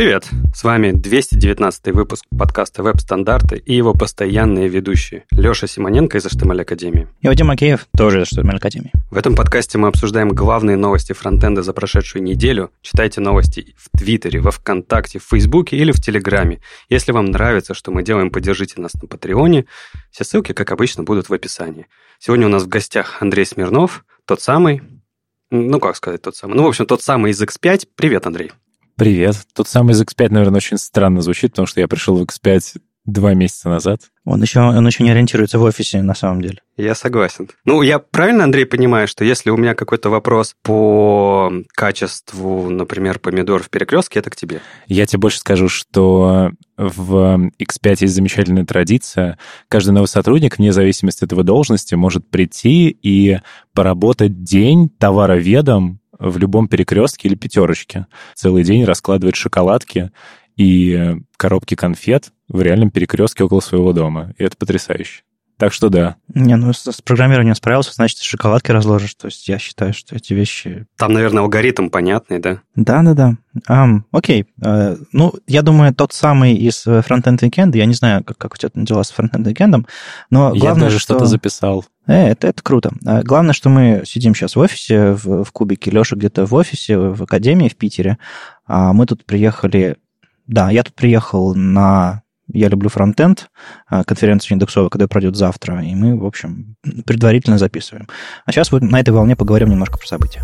Привет! С вами 219 выпуск подкаста «Веб-стандарты» и его постоянные ведущие Леша Симоненко из HTML Академии. И Вадим Макеев тоже из HTML Академии. В этом подкасте мы обсуждаем главные новости фронтенда за прошедшую неделю. Читайте новости в Твиттере, во Вконтакте, в Фейсбуке или в Телеграме. Если вам нравится, что мы делаем, поддержите нас на Патреоне. Все ссылки, как обычно, будут в описании. Сегодня у нас в гостях Андрей Смирнов, тот самый, ну, как сказать тот самый, ну, в общем, тот самый из X5. Привет, Андрей. Привет. Тот самый из X5, наверное, очень странно звучит, потому что я пришел в X5 два месяца назад. Он еще, он еще не ориентируется в офисе, на самом деле. Я согласен. Ну, я правильно, Андрей, понимаю, что если у меня какой-то вопрос по качеству, например, помидор в перекрестке, это к тебе? Я тебе больше скажу, что в X5 есть замечательная традиция. Каждый новый сотрудник, вне зависимости от его должности, может прийти и поработать день товароведом в любом перекрестке или пятерочке. Целый день раскладывать шоколадки и коробки конфет в реальном перекрестке около своего дома. И это потрясающе. Так что да. Не, ну с, с программированием справился, значит, шоколадки разложишь. То есть я считаю, что эти вещи... Там, наверное, алгоритм понятный, да? Да-да-да. Um, окей. Uh, ну, я думаю, тот самый из фронтенд Weekend, я не знаю, как, как у тебя дела с фронтенд Weekend, но главное, Я даже что... что-то записал. Э, это, это круто. А главное, что мы сидим сейчас в офисе, в, в кубике, Леша где-то в офисе, в академии в Питере, а мы тут приехали... Да, я тут приехал на я люблю фронтенд, а, конференцию индексовую, когда пройдет завтра, и мы, в общем, предварительно записываем. А сейчас вот на этой волне поговорим немножко про события.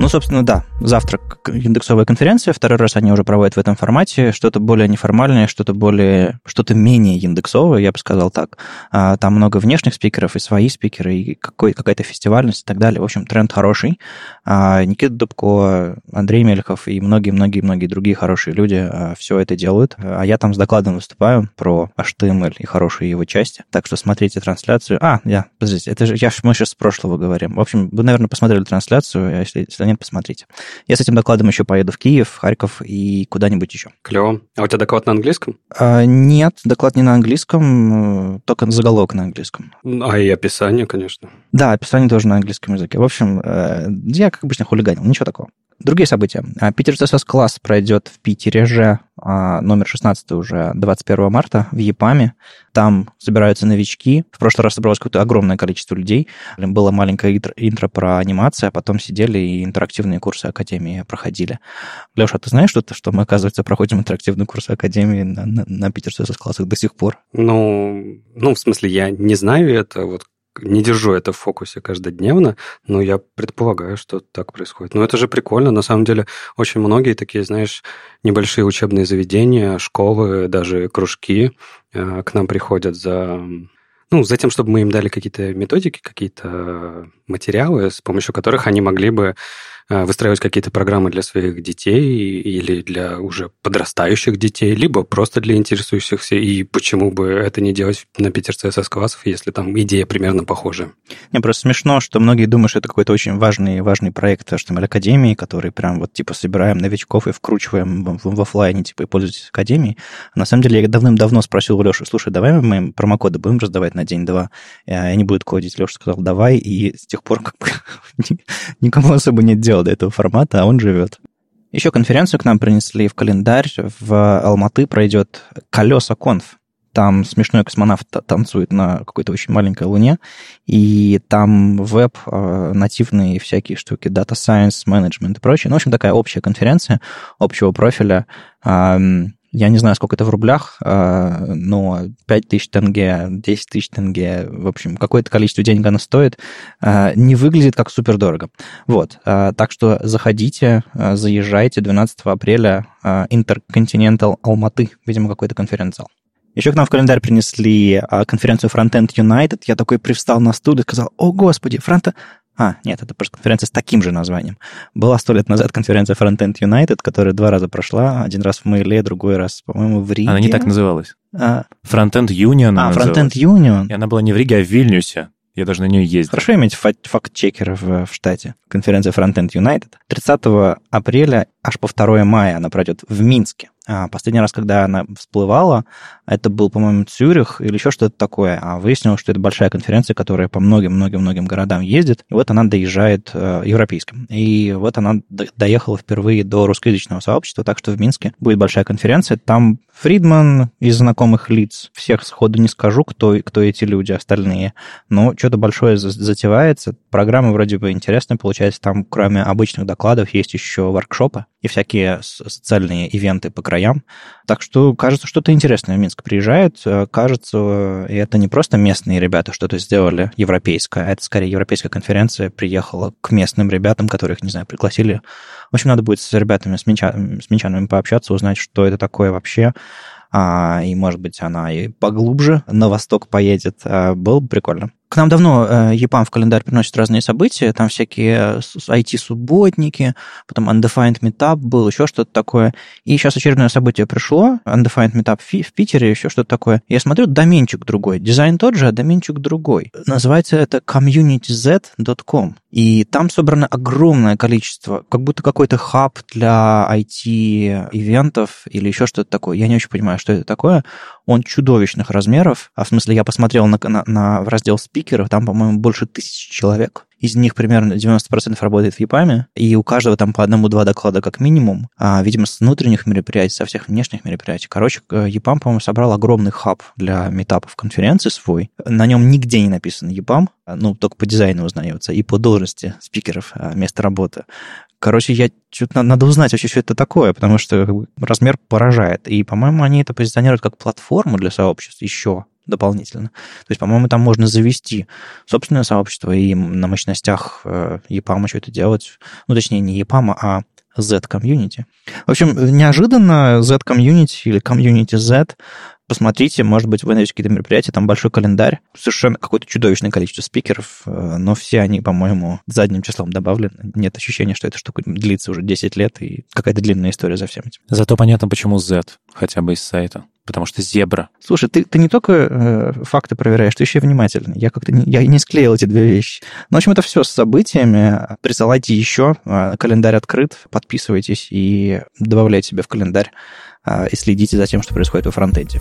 Ну, собственно, да. Завтра индексовая конференция. Второй раз они уже проводят в этом формате. Что-то более неформальное, что-то более... Что-то менее индексовое, я бы сказал так. А, там много внешних спикеров и свои спикеры, и какой, какая-то фестивальность и так далее. В общем, тренд хороший. А, Никита Дубко, Андрей Мельхов и многие-многие-многие другие хорошие люди а, все это делают. А я там с докладом выступаю про HTML и хорошие его части. Так что смотрите трансляцию. А, я, подождите, это же я, мы сейчас с прошлого говорим. В общем, вы, наверное, посмотрели трансляцию, если, если нет, посмотрите. Я с этим докладом еще поеду в Киев, Харьков и куда-нибудь еще. Клево. А у тебя доклад на английском? А, нет, доклад не на английском, э, только заголовок на английском. А и описание, конечно. Да, описание тоже на английском языке. В общем, э, я, как обычно, хулиганил, ничего такого. Другие события. А, Питер CSS класс пройдет в Питере же, а, номер 16 уже 21 марта в ЕПАМе. Там собираются новички. В прошлый раз собралось какое-то огромное количество людей. Было маленькое интро про анимацию, а потом сидели и интерактивные курсы Академии проходили. Леша, ты знаешь что-то, что мы, оказывается, проходим интерактивные курсы Академии на, на, на Питер CSS классах до сих пор? Ну, ну, в смысле, я не знаю это. Вот не держу это в фокусе каждодневно, но я предполагаю, что так происходит. Но это же прикольно. На самом деле, очень многие такие, знаешь, небольшие учебные заведения, школы, даже кружки э, к нам приходят за ну, за тем, чтобы мы им дали какие-то методики, какие-то материалы, с помощью которых они могли бы Э, выстраивать какие-то программы для своих детей или для уже подрастающих детей, либо просто для интересующихся, и почему бы это не делать на Питер CSS классов, если там идея примерно похожая. Не, просто смешно, что многие думают, что это какой-то очень важный, важный проект HTML Академии, который прям вот типа собираем новичков и вкручиваем в, в офлайне, типа, и пользуйтесь Академией. А на самом деле я давным-давно спросил у Леши, слушай, давай мы промокоды будем раздавать на день-два, и они будут кодить. Леша сказал, давай, и с тех пор как бы никому особо нет дела до этого формата, а он живет. Еще конференцию к нам принесли в календарь. В Алматы пройдет колеса конф. Там смешной космонавт танцует на какой-то очень маленькой луне, и там веб, э, нативные всякие штуки, science, management и прочее. Ну, в общем, такая общая конференция общего профиля. Я не знаю, сколько это в рублях, а, но 5 тысяч тенге, 10 тысяч тенге, в общем, какое-то количество денег она стоит, а, не выглядит как супер дорого. Вот, а, так что заходите, заезжайте 12 апреля Intercontinental Алматы, видимо, какой-то конференциал. Еще к нам в календарь принесли конференцию Frontend United. Я такой привстал на стул и сказал, о, господи, фронта... А, нет, это просто конференция с таким же названием. Была сто лет назад конференция Frontend United, которая два раза прошла. Один раз в Мейле, другой раз, по-моему, в Риге. Она не так называлась. А... Frontend Union А, Frontend Union. И она была не в Риге, а в Вильнюсе. Я даже на нее ездил. Хорошо иметь факт-чекеров в, в штате. Конференция Frontend United. 30 апреля аж по 2 мая она пройдет в Минске. А последний раз, когда она всплывала, это был, по-моему, Цюрих или еще что-то такое. А выяснилось, что это большая конференция, которая по многим-многим-многим городам ездит. И вот она доезжает э, европейским. И вот она доехала впервые до русскоязычного сообщества, так что в Минске будет большая конференция. Там Фридман из знакомых лиц. Всех сходу не скажу, кто, кто эти люди, остальные. Но что-то большое затевается. Программа вроде бы интересная получается. Там, кроме обычных докладов, есть еще воркшопы и всякие социальные ивенты по краям. Так что, кажется, что-то интересное в Минск приезжает. Э, кажется, и это не просто местные ребята что-то сделали европейское, а это скорее европейская конференция приехала к местным ребятам, которых, не знаю, пригласили. В общем, надо будет с ребятами, с, минча, с минчанами пообщаться, узнать, что это такое вообще, а, и, может быть, она и поглубже на восток поедет. А, было бы прикольно. К нам давно э, EPAM в календарь приносит разные события, там всякие IT-субботники, э, потом Undefined Meetup был, еще что-то такое. И сейчас очередное событие пришло, Undefined Meetup в Питере, еще что-то такое. Я смотрю, доменчик другой. Дизайн тот же, а доменчик другой. Называется это communityz.com. И там собрано огромное количество, как будто какой-то хаб для IT-ивентов или еще что-то такое. Я не очень понимаю, что это такое. Он чудовищных размеров. А в смысле, я посмотрел на, на, на в раздел спикеров, там, по-моему, больше тысячи человек. Из них примерно 90% работает в ЕПАМе, и у каждого там по одному-два доклада как минимум, а, видимо, с внутренних мероприятий, со всех внешних мероприятий. Короче, ЕПАМ, по-моему, собрал огромный хаб для метапов конференции свой. На нем нигде не написано ЕПАМ, ну, только по дизайну узнается, и по должности спикеров а, место работы. Короче, я что-то надо узнать вообще, что это такое, потому что размер поражает. И, по-моему, они это позиционируют как платформу для сообществ еще дополнительно. То есть, по-моему, там можно завести собственное сообщество и на мощностях EPAM что это делать. Ну, точнее, не EPAM, а Z-комьюнити. В общем, неожиданно Z-комьюнити или комьюнити Z посмотрите, может быть, вы найдете какие-то мероприятия, там большой календарь, совершенно какое-то чудовищное количество спикеров, э, но все они, по-моему, задним числом добавлены. Нет ощущения, что эта штука длится уже 10 лет и какая-то длинная история за всем этим. Зато понятно, почему Z, хотя бы из сайта потому что зебра. Слушай, ты, ты не только э, факты проверяешь, ты еще и внимательный. Я как-то не, я не склеил эти две вещи. Ну, в общем, это все с событиями. Присылайте еще. Э, календарь открыт. Подписывайтесь и добавляйте себе в календарь э, и следите за тем, что происходит во фронтенде.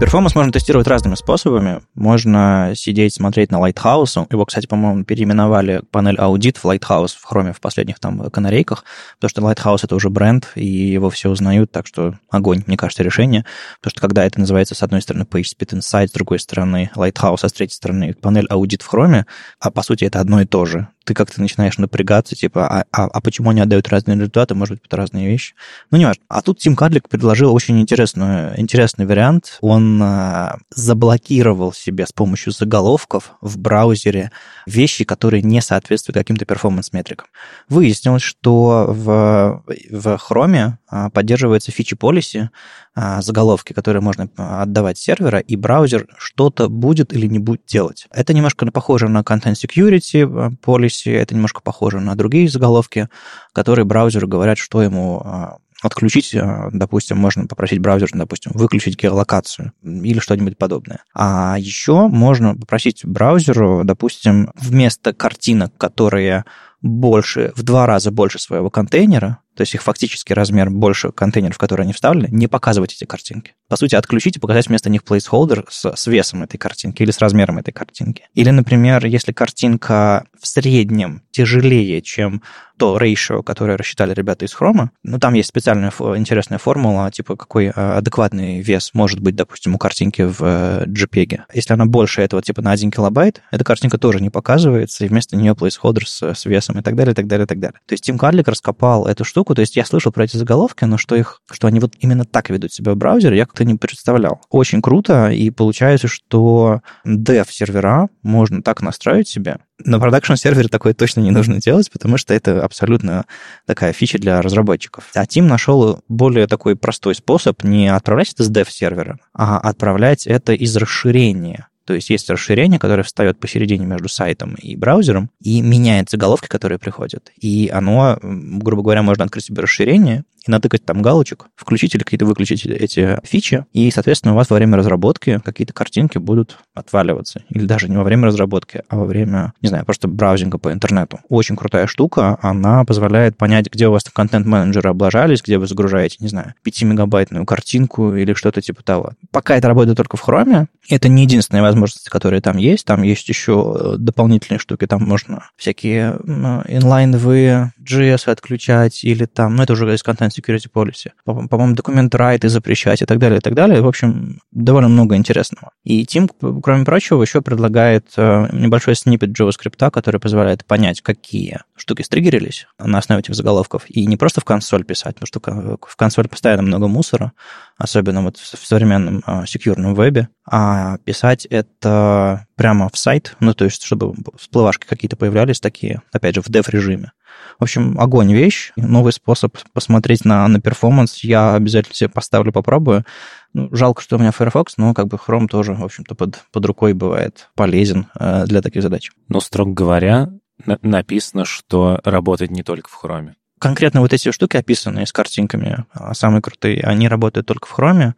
Перформанс можно тестировать разными способами. Можно сидеть, смотреть на Lighthouse. Его, кстати, по-моему, переименовали панель аудит в Lighthouse в Chrome в последних там канарейках, потому что Lighthouse это уже бренд, и его все узнают, так что огонь, мне кажется, решение. Потому что когда это называется, с одной стороны, PageSpeed Insight, с другой стороны, Lighthouse, а с третьей стороны, панель аудит в Chrome, а по сути это одно и то же ты как-то начинаешь напрягаться, типа, а, а, а почему они отдают разные результаты, может быть, это разные вещи. Ну, не важно. А тут Тим Кадлик предложил очень интересную, интересный вариант. Он а, заблокировал себе с помощью заголовков в браузере вещи, которые не соответствуют каким-то перформанс-метрикам. Выяснилось, что в, в Chrome поддерживается фичи policy, а, заголовки, которые можно отдавать сервера, и браузер что-то будет или не будет делать. Это немножко похоже на Content Security policy, это немножко похоже на другие заголовки, которые браузеру говорят, что ему а, отключить, а, допустим, можно попросить браузер, допустим, выключить геолокацию или что-нибудь подобное. А еще можно попросить браузеру, допустим, вместо картинок, которые больше, в два раза больше своего контейнера, то есть их фактический размер больше контейнеров, которые они вставили, не показывать эти картинки. По сути, отключить и показать вместо них placeholder с, с весом этой картинки или с размером этой картинки. Или, например, если картинка в среднем тяжелее, чем то ratio, которое рассчитали ребята из Chrome, ну, там есть специальная интересная формула, типа, какой э, адекватный вес может быть, допустим, у картинки в э, JPEG. Если она больше этого, типа, на 1 килобайт, эта картинка тоже не показывается, и вместо нее placeholder с, с весом и так далее, и так далее, и так далее. То есть Тим Карлик раскопал эту штуку, то есть я слышал про эти заголовки, но что их, что они вот именно так ведут себя в браузере, я как-то не представлял. Очень круто, и получается, что dev-сервера можно так настроить себе, на продакшн-сервере такое точно не нужно делать, потому что это абсолютно такая фича для разработчиков. А Тим нашел более такой простой способ не отправлять это с dev-сервера, а отправлять это из расширения. То есть есть расширение, которое встает посередине между сайтом и браузером и меняет заголовки, которые приходят. И оно, грубо говоря, можно открыть себе расширение, и натыкать там галочек, включить или какие-то выключить эти фичи, и, соответственно, у вас во время разработки какие-то картинки будут отваливаться. Или даже не во время разработки, а во время, не знаю, просто браузинга по интернету. Очень крутая штука, она позволяет понять, где у вас контент-менеджеры облажались, где вы загружаете, не знаю, 5-мегабайтную картинку или что-то типа того. Пока это работает только в Chrome, это не единственная возможность, которые там есть. Там есть еще э, дополнительные штуки. Там можно всякие инлайновые JS отключать или там, ну это уже из Content Security Policy. По-моему, документ райты запрещать и так далее, и так далее. В общем, довольно много интересного. И Тим, кроме прочего, еще предлагает э, небольшой снипет JavaScript, который позволяет понять, какие штуки стригерились на основе этих заголовков, и не просто в консоль писать, потому что в консоль постоянно много мусора, особенно вот в современном а, секьюрном вебе, а писать это прямо в сайт, ну, то есть, чтобы всплывашки какие-то появлялись такие, опять же, в дев-режиме. В общем, огонь вещь, новый способ посмотреть на, на перформанс. Я обязательно себе поставлю, попробую. Ну, жалко, что у меня Firefox, но как бы Chrome тоже, в общем-то, под, под рукой бывает полезен э, для таких задач. Но, строго говоря, написано, что работает не только в Chrome конкретно вот эти штуки, описанные с картинками, а, самые крутые, они работают только в Chrome,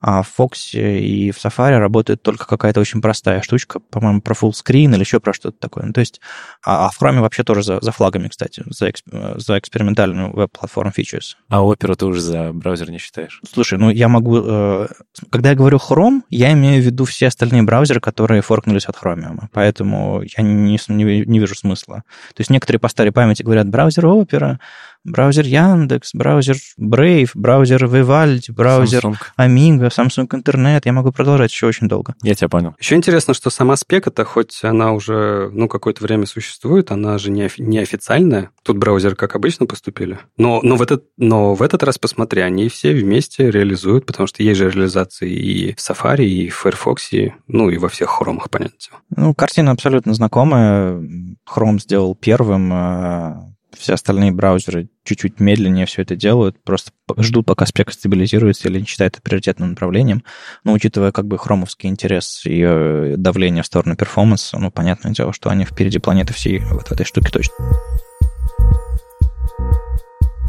а в Fox и в Safari работает только какая-то очень простая штучка, по-моему, про full screen или еще про что-то такое. Ну, то есть, а, а в Chrome вообще тоже за, за флагами, кстати, за, эксп, за экспериментальную веб-платформу features. А Opera ты уже за браузер не считаешь? Слушай, ну я могу... Э, когда я говорю Chrome, я имею в виду все остальные браузеры, которые форкнулись от Chromium. Поэтому я не, не, не вижу смысла. То есть некоторые по старой памяти говорят браузер Opera, браузер Яндекс, браузер Brave, браузер Vivaldi, браузер Samsung. Amiga, Samsung Internet. Я могу продолжать еще очень долго. Я тебя понял. Еще интересно, что сама спека-то, хоть она уже ну, какое-то время существует, она же не, неофициальная. Тут браузеры, как обычно, поступили. Но, но, в этот, но в этот раз, посмотри, они все вместе реализуют, потому что есть же реализации и в Safari, и в Firefox, и, ну и во всех хромах, понятно. Ну, картина абсолютно знакомая. Chrome сделал первым, а все остальные браузеры чуть-чуть медленнее все это делают, просто ждут, пока спека стабилизируется или не считают это приоритетным направлением. Но учитывая как бы хромовский интерес и э, давление в сторону перформанса, ну, понятное дело, что они впереди планеты всей вот в этой штуке точно.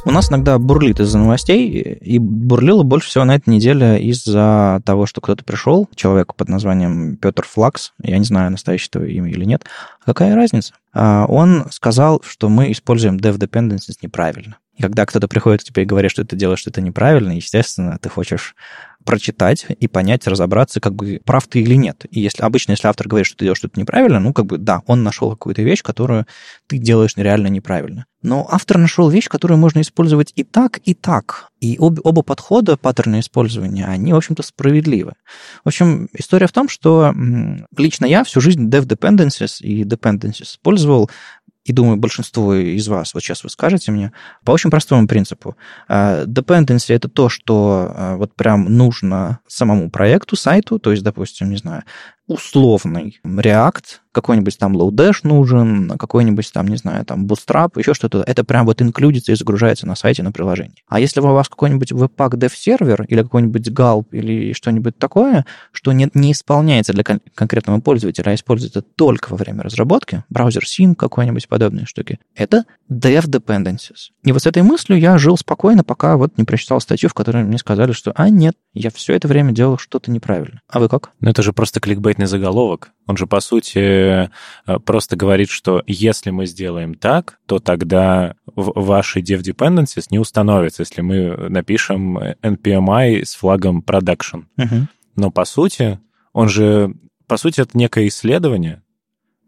У нас иногда бурлит из-за новостей, и бурлило больше всего на этой неделе из-за того, что кто-то пришел, человек под названием Петр Флакс, я не знаю, настоящего имя или нет, какая разница? А, он сказал, что мы используем dev dependencies неправильно. И когда кто-то приходит к тебе и говорит, что ты делаешь что-то неправильно, естественно, ты хочешь прочитать и понять, разобраться, как бы прав ты или нет. И если обычно, если автор говорит, что ты делаешь что-то неправильно, ну, как бы, да, он нашел какую-то вещь, которую ты делаешь реально неправильно. Но автор нашел вещь, которую можно использовать и так, и так. И об, оба подхода, паттерны использования, они, в общем-то, справедливы. В общем, история в том, что лично я всю жизнь dev dependencies и dependencies использовал и думаю, большинство из вас, вот сейчас вы скажете мне, по очень простому принципу. А, dependency — это то, что а, вот прям нужно самому проекту, сайту, то есть, допустим, не знаю, условный React, какой-нибудь там Lodash нужен, какой-нибудь там, не знаю, там Bootstrap, еще что-то. Это прям вот инклюдится и загружается на сайте, на приложении. А если у вас какой-нибудь Webpack Dev сервер или какой-нибудь Gulp или что-нибудь такое, что не, не исполняется для кон- конкретного пользователя, а используется только во время разработки, браузер Sync какой-нибудь подобные штуки, это Dev Dependencies. И вот с этой мыслью я жил спокойно, пока вот не прочитал статью, в которой мне сказали, что, а, нет, я все это время делал что-то неправильно. А вы как? Ну, это же просто кликбейт конкретный заголовок. Он же, по сути, э, просто говорит, что если мы сделаем так, то тогда ваши dev dependencies не установятся, если мы напишем npmi с флагом production. Uh-huh. Но, по сути, он же, по сути, это некое исследование,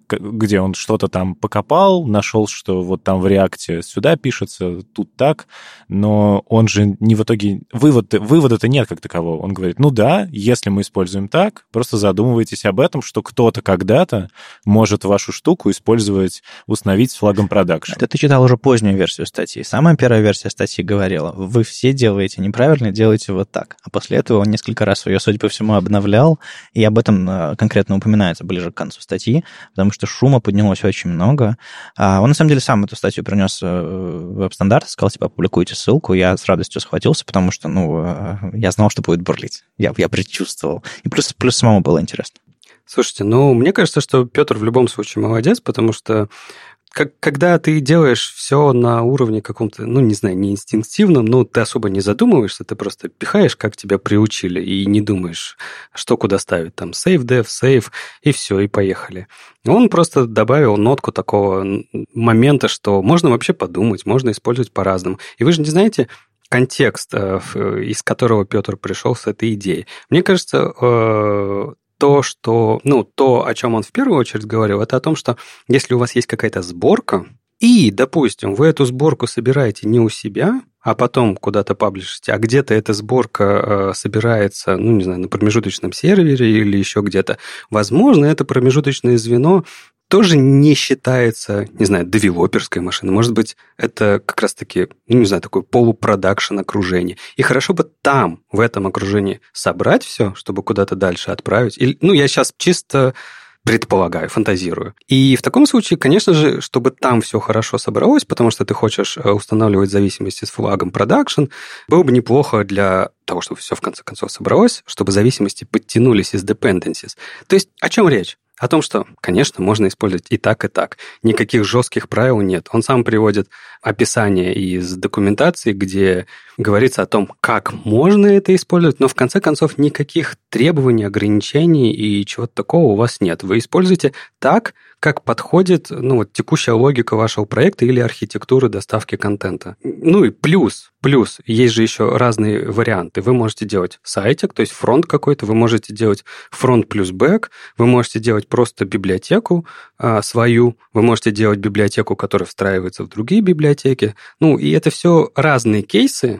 где он что-то там покопал, нашел, что вот там в реакте сюда пишется, тут так, но он же не в итоге... Вывод, вывода-то нет как такового. Он говорит, ну да, если мы используем так, просто задумывайтесь об этом, что кто-то когда-то может вашу штуку использовать, установить с флагом продакшн. Это ты читал уже позднюю версию статьи. Самая первая версия статьи говорила, вы все делаете неправильно, делаете вот так. А после этого он несколько раз ее, судя по всему, обновлял, и об этом э, конкретно упоминается ближе к концу статьи, потому что шума поднялось очень много. А он, на самом деле, сам эту статью принес э, в веб-стандарт, сказал, типа, опубликуйте ссылку. Я с радостью схватился, потому что, ну, э, я знал, что будет бурлить. Я, я предчувствовал. И плюс, плюс самому было интересно. Слушайте, ну, мне кажется, что Петр в любом случае молодец, потому что как, когда ты делаешь все на уровне каком-то, ну, не знаю, не инстинктивном, но ты особо не задумываешься, ты просто пихаешь, как тебя приучили, и не думаешь, что куда ставить. Там save dev, save, и все, и поехали. Он просто добавил нотку такого момента, что можно вообще подумать, можно использовать по-разному. И вы же не знаете, контекст, э, из которого Петр пришел с этой идеей. Мне кажется, э, то, что, ну, то, о чем он в первую очередь говорил, это о том, что если у вас есть какая-то сборка, и, допустим, вы эту сборку собираете не у себя, а потом куда-то паблишите, а где-то эта сборка э, собирается, ну, не знаю, на промежуточном сервере или еще где-то, возможно, это промежуточное звено тоже не считается, не знаю, девелоперской машиной. Может быть, это как раз-таки, ну, не знаю, такой полупродакшн окружение. И хорошо бы там, в этом окружении, собрать все, чтобы куда-то дальше отправить. Или, ну, я сейчас чисто предполагаю, фантазирую. И в таком случае, конечно же, чтобы там все хорошо собралось, потому что ты хочешь э, устанавливать зависимости с флагом продакшн, было бы неплохо для того, чтобы все в конце концов собралось, чтобы зависимости подтянулись из dependencies. То есть о чем речь? О том, что, конечно, можно использовать и так, и так. Никаких жестких правил нет. Он сам приводит описание из документации, где говорится о том, как можно это использовать, но в конце концов никаких требований, ограничений и чего-то такого у вас нет. Вы используете так, как подходит ну, вот, текущая логика вашего проекта или архитектуры доставки контента. Ну и плюс, плюс, есть же еще разные варианты. Вы можете делать сайтик, то есть фронт какой-то, вы можете делать фронт плюс бэк, вы можете делать просто библиотеку а, свою, вы можете делать библиотеку, которая встраивается в другие библиотеки. Ну и это все разные кейсы,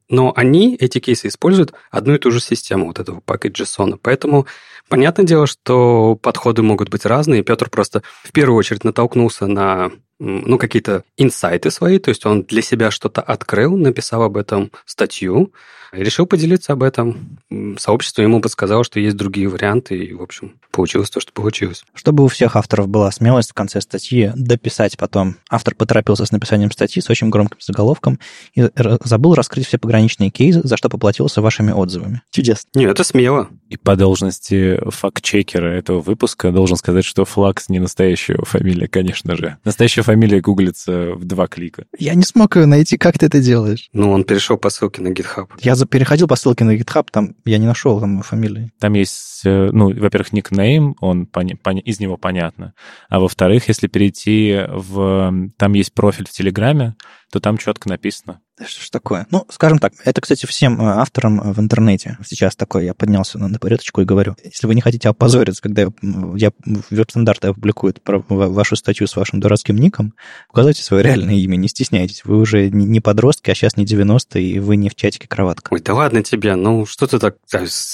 но они, эти кейсы, используют одну и ту же систему вот этого пакет JSON. Поэтому понятное дело, что подходы могут быть разные. Петр просто в первую очередь натолкнулся на ну, какие-то инсайты свои, то есть он для себя что-то открыл, написал об этом статью, решил поделиться об этом. Сообщество ему подсказало, что есть другие варианты, и, в общем, получилось то, что получилось. Чтобы у всех авторов была смелость в конце статьи дописать потом. Автор поторопился с написанием статьи с очень громким заголовком и забыл раскрыть все пограничные кейсы, за что поплатился вашими отзывами. Чудесно. Не, это смело. И по должности факт-чекера этого выпуска должен сказать, что Флакс не настоящая фамилия, конечно же. Настоящая фамилия гуглится в два клика. Я не смог ее найти. Как ты это делаешь? Ну, он перешел по ссылке на GitHub. Я переходил по ссылке на GitHub, там я не нашел там фамилии. Там есть, э, ну, во-первых, никнейм, он поня- поня- из него понятно. А во-вторых, если перейти в... Там есть профиль в Телеграме, то там четко написано. Что ж такое? Ну, скажем так, это, кстати, всем э, авторам в интернете сейчас такое. Я поднялся на порядочку и говорю, если вы не хотите опозориться, когда я веб-стандарты опубликуют вашу статью с вашим дурацким ником, указывайте свое реальное имя, не стесняйтесь. Вы уже не подростки, а сейчас не 90-е, и вы не в чатике кроватка. Ой, да ладно тебе, ну что ты так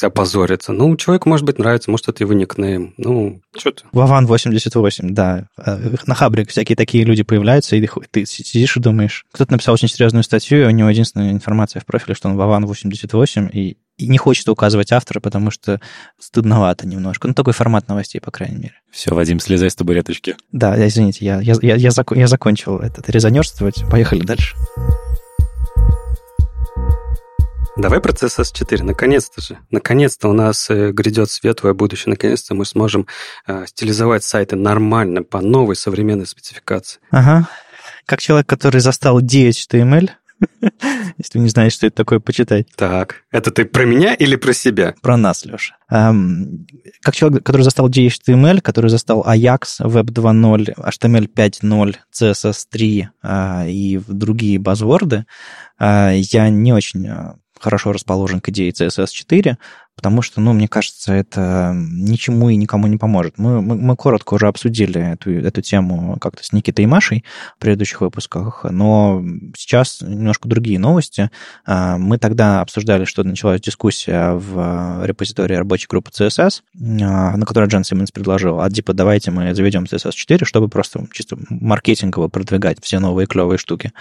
опозориться? Ну, человеку, может быть, нравится, может, это его никнейм. Ну, что ты? Вован 88, да. Э, на Хабре всякие такие люди появляются, и ты сидишь и думаешь. Кто-то написал очень серьезную статью, у него единственная информация в профиле, что он Вован 88, и, и не хочет указывать автора, потому что стыдновато немножко. Ну, такой формат новостей, по крайней мере. Все, Вадим, слезай с табуреточки. Да, извините, я, я, я, я, зак, я закончил этот резонерствовать. Поехали дальше. Давай процесс S4, наконец-то же. Наконец-то у нас э, грядет светлое будущее. Наконец-то мы сможем э, стилизовать сайты нормально, по новой современной спецификации. Ага. Как человек, который застал DHTML, если вы не знаете, что это такое, почитать. Так, это ты про меня или про себя? Про нас, Леша. Эм, как человек, который застал DHTML, который застал Ajax, Web 2.0, HTML 5.0, CSS 3 э, и другие базворды, э, я не очень э, хорошо расположен к идее CSS 4, потому что, ну, мне кажется, это ничему и никому не поможет. Мы, мы, мы коротко уже обсудили эту, эту тему как-то с Никитой и Машей в предыдущих выпусках, но сейчас немножко другие новости. А, мы тогда обсуждали, что началась дискуссия в репозитории рабочей группы CSS, а, на которой Джон Симмонс предложил, а типа давайте мы заведем CSS 4, чтобы просто чисто маркетингово продвигать все новые клевые штуки.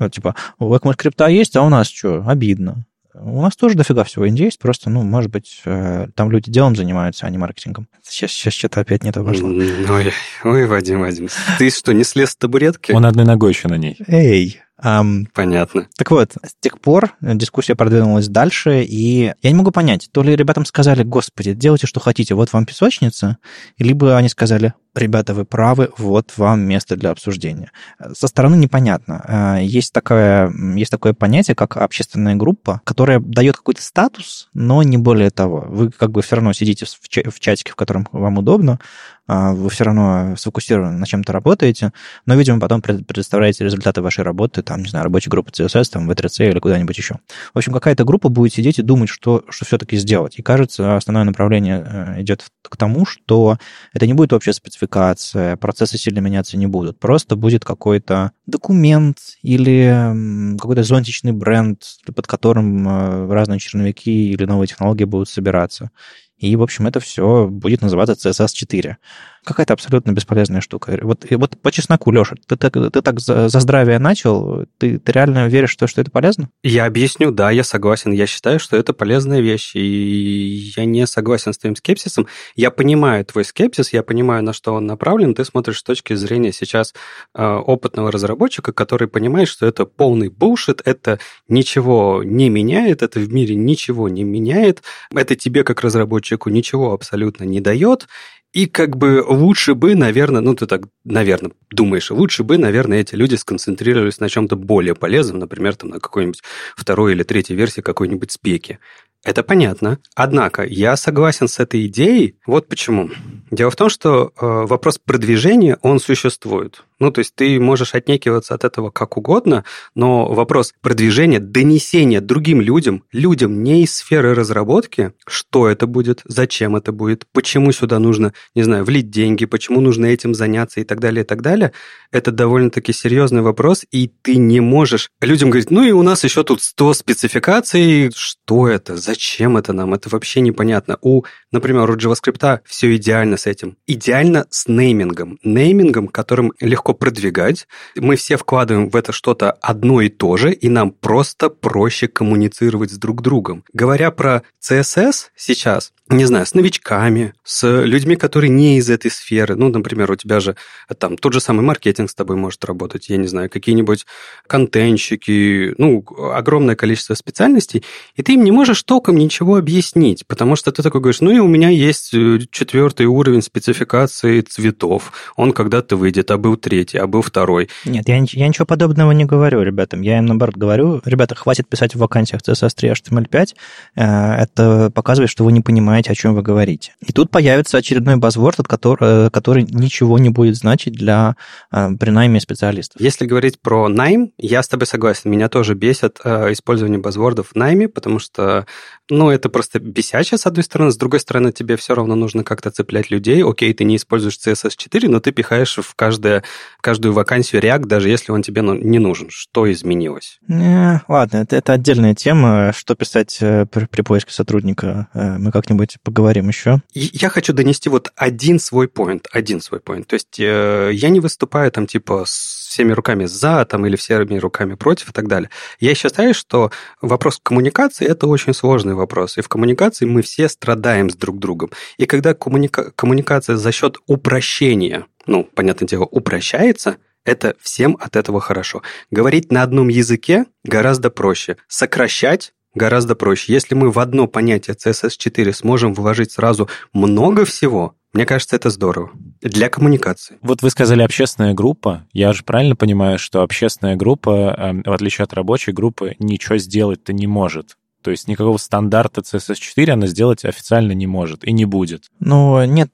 Вот, типа, у ECMAScript есть, а у нас что, обидно. У нас тоже дофига всего инди есть, просто, ну, может быть, э, там люди делом занимаются, а не маркетингом. Сейчас, сейчас что-то опять не то пошло. Ой, ой, Вадим, Вадим, ты что, не слез с табуретки? Он одной ногой еще на ней. Эй, Um, Понятно. Так вот, с тех пор дискуссия продвинулась дальше, и я не могу понять, то ли ребятам сказали, господи, делайте, что хотите, вот вам песочница, либо они сказали, ребята, вы правы, вот вам место для обсуждения. Со стороны непонятно. Есть такое, есть такое понятие, как общественная группа, которая дает какой-то статус, но не более того. Вы как бы все равно сидите в чатике, в котором вам удобно, а, вы все равно сфокусированы на чем-то работаете, но, видимо, потом предоставляете результаты вашей работы, там, не знаю, рабочей группы CSS, там, в V3C или куда-нибудь еще. В общем, какая-то группа будет сидеть и думать, что, что все-таки сделать. И кажется, основное направление э, идет к тому, что это не будет общая спецификация, процессы сильно меняться не будут. Просто будет какой-то документ или какой-то зонтичный бренд, под которым э, разные черновики или новые технологии будут собираться. И, в общем, это все будет называться CSS 4 какая-то абсолютно бесполезная штука. Вот, вот по чесноку, Леша, ты, ты, ты так за, за здравие начал, ты, ты реально веришь, что, что это полезно? Я объясню, да, я согласен. Я считаю, что это полезная вещь, и я не согласен с твоим скепсисом. Я понимаю твой скепсис, я понимаю, на что он направлен. Ты смотришь с точки зрения сейчас э, опытного разработчика, который понимает, что это полный булшит, это ничего не меняет, это в мире ничего не меняет, это тебе как разработчику ничего абсолютно не дает, и как бы лучше бы, наверное, ну ты так, наверное, думаешь, лучше бы, наверное, эти люди сконцентрировались на чем-то более полезном, например, там на какой-нибудь второй или третьей версии какой-нибудь спеки. Это понятно. Однако я согласен с этой идеей. Вот почему. Дело в том, что э, вопрос продвижения, он существует. Ну, то есть ты можешь отнекиваться от этого как угодно, но вопрос продвижения, донесения другим людям, людям не из сферы разработки, что это будет, зачем это будет, почему сюда нужно, не знаю, влить деньги, почему нужно этим заняться и так далее, и так далее, это довольно-таки серьезный вопрос, и ты не можешь людям говорить, ну и у нас еще тут 100 спецификаций, что это, зачем это нам, это вообще непонятно. У, например, у JavaScript все идеально с этим. Идеально с неймингом. Неймингом, которым легко продвигать. Мы все вкладываем в это что-то одно и то же, и нам просто проще коммуницировать с друг другом. Говоря про CSS сейчас, не знаю, с новичками, с людьми, которые не из этой сферы. Ну, например, у тебя же там тот же самый маркетинг с тобой может работать, я не знаю, какие-нибудь контентщики, ну, огромное количество специальностей, и ты им не можешь толком ничего объяснить, потому что ты такой говоришь, ну, и у меня есть э, четвертый уровень спецификации цветов, он когда-то выйдет, а был третий, а был второй. Нет, я, я ничего подобного не говорю ребятам, я им, наоборот, говорю, ребята, хватит писать в вакансиях CSS 3 HTML5, это показывает, что вы не понимаете, о чем вы говорите. И тут появится очередной базворд, от которого, который ничего не будет значить для э, при найме специалистов. Если говорить про найм, я с тобой согласен. Меня тоже бесит э, использование базвордов в найме, потому что, ну, это просто бесячее, с одной стороны. С другой стороны, тебе все равно нужно как-то цеплять людей. Окей, ты не используешь CSS 4, но ты пихаешь в, каждое, в каждую вакансию React, даже если он тебе ну, не нужен. Что изменилось? Не, ладно, это, это отдельная тема. Что писать э, при, при поиске сотрудника, э, мы как-нибудь поговорим еще. Я хочу донести вот один свой поинт, один свой поинт. То есть э, я не выступаю там типа с всеми руками за там, или всеми руками против и так далее. Я считаю, что вопрос коммуникации – это очень сложный вопрос. И в коммуникации мы все страдаем с друг другом. И когда коммуника... коммуникация за счет упрощения, ну, понятное дело, упрощается, это всем от этого хорошо. Говорить на одном языке гораздо проще. Сокращать гораздо проще. Если мы в одно понятие CSS4 сможем вложить сразу много всего, мне кажется, это здорово. Для коммуникации. Вот вы сказали общественная группа. Я же правильно понимаю, что общественная группа, эм, в отличие от рабочей группы, ничего сделать-то не может. То есть никакого стандарта CSS4 она сделать официально не может и не будет. Ну, нет,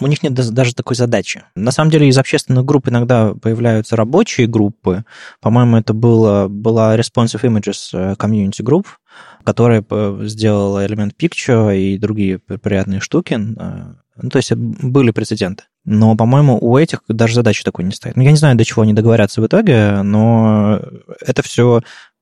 у них нет даже такой задачи. На самом деле из общественных групп иногда появляются рабочие группы. По-моему, это было, была Responsive Images э, Community Group, которая сделала элемент Picture и другие приятные штуки. Э, ну, то есть были прецеденты. Но, по-моему, у этих даже задачи такой не стоит. Ну, я не знаю, до чего они договорятся в итоге, но это все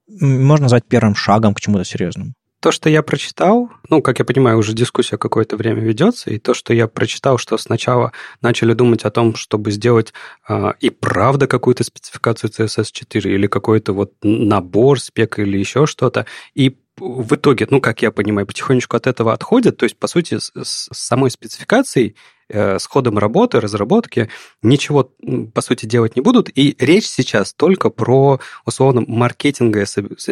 можно назвать первым шагом к чему-то серьезному. То, что я прочитал, ну, как я понимаю, уже дискуссия какое-то время ведется, и то, что я прочитал, что сначала начали думать о том, чтобы сделать э, и правда какую-то спецификацию CSS4 или какой-то вот набор спек или еще что-то, и в итоге, ну, как я понимаю, потихонечку от этого отходят, то есть, по сути, с, с самой спецификацией с ходом работы, разработки ничего, по сути, делать не будут. И речь сейчас только про, условно, маркетинговое,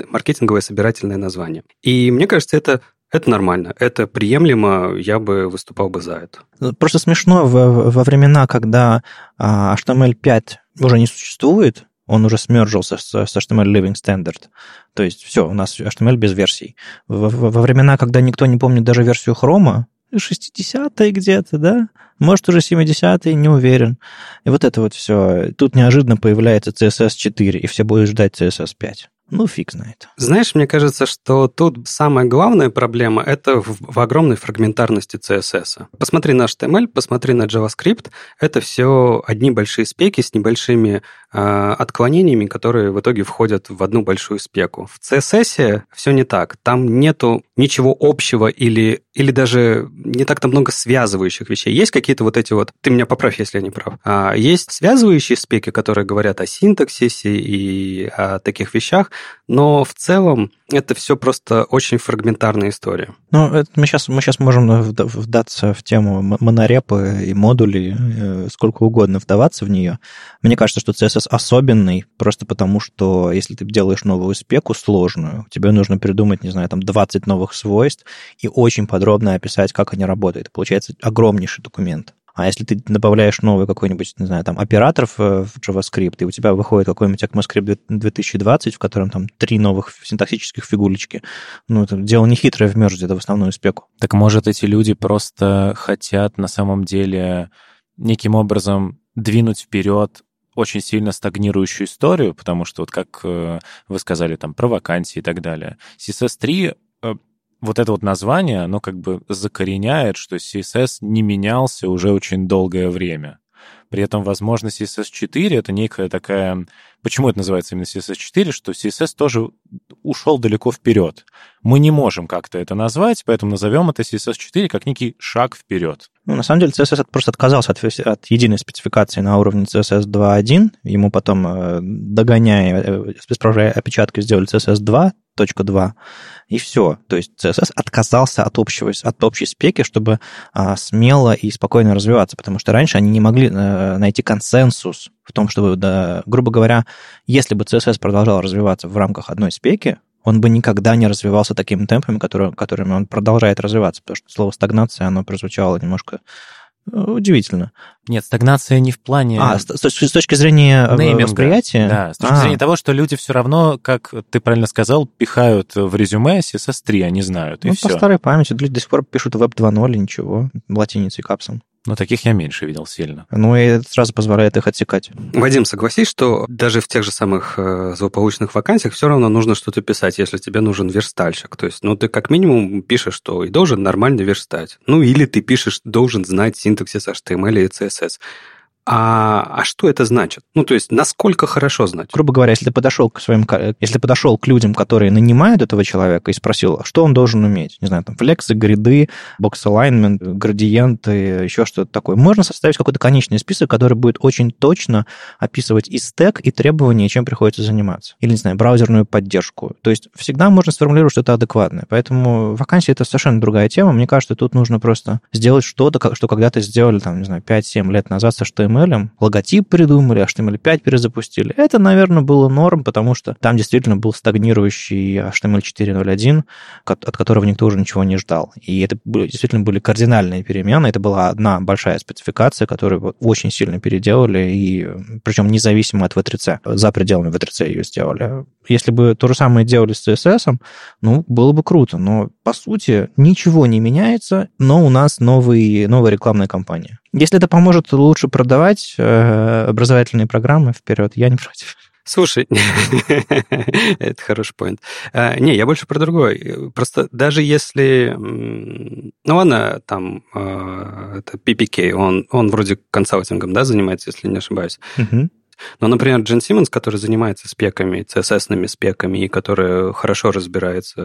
маркетинговое собирательное название. И мне кажется, это Это нормально, это приемлемо, я бы выступал бы за это. Ну, просто смешно во, во времена, когда а, HTML5 уже не существует, он уже смержился с, с HTML Living Standard. То есть все, у нас HTML без версий. Во, во времена, когда никто не помнит даже версию Chrome, 60-е где-то, да? Может, уже 70-е, не уверен. И вот это вот все. Тут неожиданно появляется CSS 4, и все будут ждать CSS 5. Ну, фиг знает. Знаешь, мне кажется, что тут самая главная проблема – это в, в огромной фрагментарности CSS. Посмотри на HTML, посмотри на JavaScript. Это все одни большие спеки с небольшими э, отклонениями, которые в итоге входят в одну большую спеку. В CSS все не так. Там нету ничего общего или, или даже не так-то много связывающих вещей. Есть какие-то вот эти вот... Ты меня поправь, если я не прав. А, есть связывающие спеки, которые говорят о синтаксисе и о таких вещах, но в целом это все просто очень фрагментарная история. Ну, это мы, сейчас, мы сейчас можем вдаться в тему монорепы и модулей, э, сколько угодно вдаваться в нее. Мне кажется, что CSS особенный просто потому, что если ты делаешь новую спеку сложную, тебе нужно придумать, не знаю, там 20 новых свойств и очень подробно описать, как они работают. Получается огромнейший документ. А если ты добавляешь новый какой-нибудь, не знаю, там, оператор в, в JavaScript, и у тебя выходит какой-нибудь ECMAScript 2020, в котором там три новых синтаксических фигулечки, ну, это дело не хитрое вмержить это в основную спеку. Так может, эти люди просто хотят на самом деле неким образом двинуть вперед очень сильно стагнирующую историю, потому что вот как э, вы сказали там про вакансии и так далее. CSS3 вот это вот название, оно как бы закореняет, что CSS не менялся уже очень долгое время. При этом, возможно, CSS4 — это некая такая... Почему это называется именно CSS4? Что CSS тоже ушел далеко вперед. Мы не можем как-то это назвать, поэтому назовем это CSS4 как некий шаг вперед. Ну, на самом деле, CSS просто отказался от, от единой спецификации на уровне CSS 2.1. Ему потом, э, догоняя, э, исправляя опечатки, сделали CSS 2.2 и все. То есть CSS отказался от, общего, от общей спеки, чтобы а, смело и спокойно развиваться, потому что раньше они не могли а, найти консенсус в том, чтобы, да, грубо говоря, если бы CSS продолжал развиваться в рамках одной спеки, он бы никогда не развивался такими темпами, которые, которыми он продолжает развиваться, потому что слово стагнация, оно прозвучало немножко Удивительно. Нет, стагнация не в плане... А, с, с точки зрения э, нейминга, восприятия? Да, с точки а. зрения того, что люди все равно, как ты правильно сказал, пихают в резюме CSS3, они знают, и ну, все. по старой памяти люди до сих пор пишут Web 2.0, ничего, латиницей капсом. Но таких я меньше видел сильно. Ну, и это сразу позволяет их отсекать. Вадим, согласись, что даже в тех же самых э, злополучных вакансиях все равно нужно что-то писать, если тебе нужен верстальщик. То есть, ну, ты как минимум пишешь, что и должен нормально верстать. Ну, или ты пишешь, должен знать синтаксис HTML и CSS. А, а что это значит? Ну, то есть, насколько хорошо знать? Грубо говоря, если ты подошел к своим, если подошел к людям, которые нанимают этого человека, и спросил, что он должен уметь, не знаю, там, флексы, гриды, бокс-алайнмент, градиенты, еще что-то такое, можно составить какой-то конечный список, который будет очень точно описывать и стек, и требования, чем приходится заниматься. Или, не знаю, браузерную поддержку. То есть, всегда можно сформулировать что-то адекватное. Поэтому вакансия — это совершенно другая тема. Мне кажется, тут нужно просто сделать что-то, что когда-то сделали, там, не знаю, 5-7 лет назад со HTML, HTML, логотип придумали, HTML5 перезапустили. Это, наверное, было норм, потому что там действительно был стагнирующий HTML 4.0.1, от которого никто уже ничего не ждал. И это действительно были кардинальные перемены. Это была одна большая спецификация, которую очень сильно переделали, и причем независимо от V3C. За пределами V3C ее сделали. Если бы то же самое делали с CSS, ну, было бы круто. Но, по сути, ничего не меняется, но у нас новый, новая рекламная кампания. Если это поможет лучше продавать э, образовательные программы вперед, я не против. Слушай, это хороший поинт. А, не, я больше про другой. Просто даже если... Ну, ладно, там, а, это PPK, он, он вроде консалтингом, да, занимается, если не ошибаюсь. Но, например, Джен Симмонс, который занимается спеками, CSS-ными спеками, и которая хорошо разбирается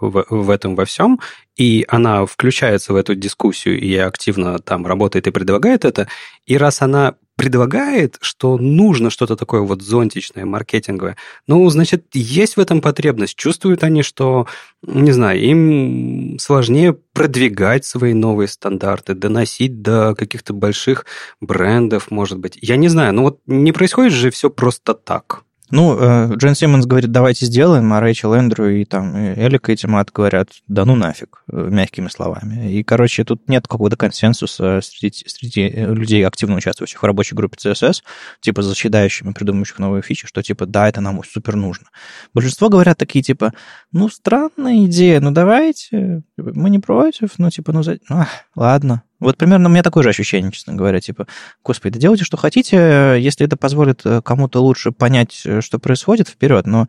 в, в этом во всем, и она включается в эту дискуссию и активно там работает и предлагает это, и раз она предлагает, что нужно что-то такое вот зонтичное, маркетинговое, ну, значит, есть в этом потребность. Чувствуют они, что, не знаю, им сложнее продвигать свои новые стандарты, доносить до каких-то больших брендов, может быть. Я не знаю, ну вот не происходит же все просто так. Ну, э, Джен Симмонс говорит, давайте сделаем, а Рэйчел Эндрю и там и Элик и Тимат говорят, да ну нафиг, э, мягкими словами. И, короче, тут нет какого-то консенсуса среди, среди людей, активно участвующих в рабочей группе CSS, типа заседающими, придумывающих новые фичи, что типа, да, это нам супер нужно. Большинство говорят такие, типа, ну, странная идея, ну, давайте, мы не против, ну, типа, ну, за... а, ладно, вот примерно у меня такое же ощущение, честно говоря, типа, господи, да делайте, что хотите, если это позволит э, кому-то лучше понять, э, что происходит, вперед, но,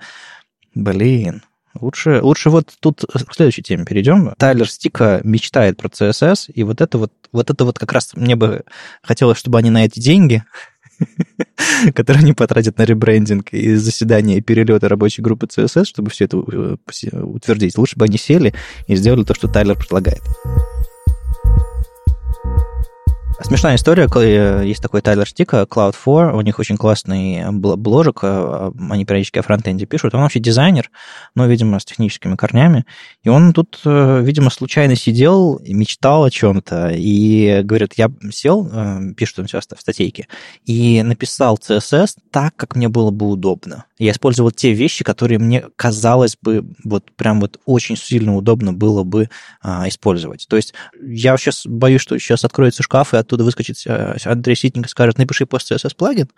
блин, Лучше, лучше вот тут к следующей теме перейдем. Тайлер Стика мечтает про CSS, и вот это вот, вот это вот как раз мне бы хотелось, чтобы они на эти деньги, которые они потратят на ребрендинг и заседания и перелеты рабочей группы CSS, чтобы все это э, утвердить, лучше бы они сели и сделали то, что Тайлер предлагает. Смешная история, э, есть такой Тайлер Стика, Cloud4, у них очень классный бложек, э, они периодически о фронтенде пишут. Он вообще дизайнер, но, видимо, с техническими корнями. И он тут, э, видимо, случайно сидел, мечтал о чем-то, и говорит, я сел, пишет он часто в статейке, и написал CSS так, как мне было бы удобно. Я использовал те вещи, которые мне казалось бы вот прям вот очень сильно удобно было бы а, использовать. То есть я сейчас боюсь, что сейчас откроется шкаф, и оттуда выскочит э, Андрей Ситник и скажет, напиши пост CSS плагин,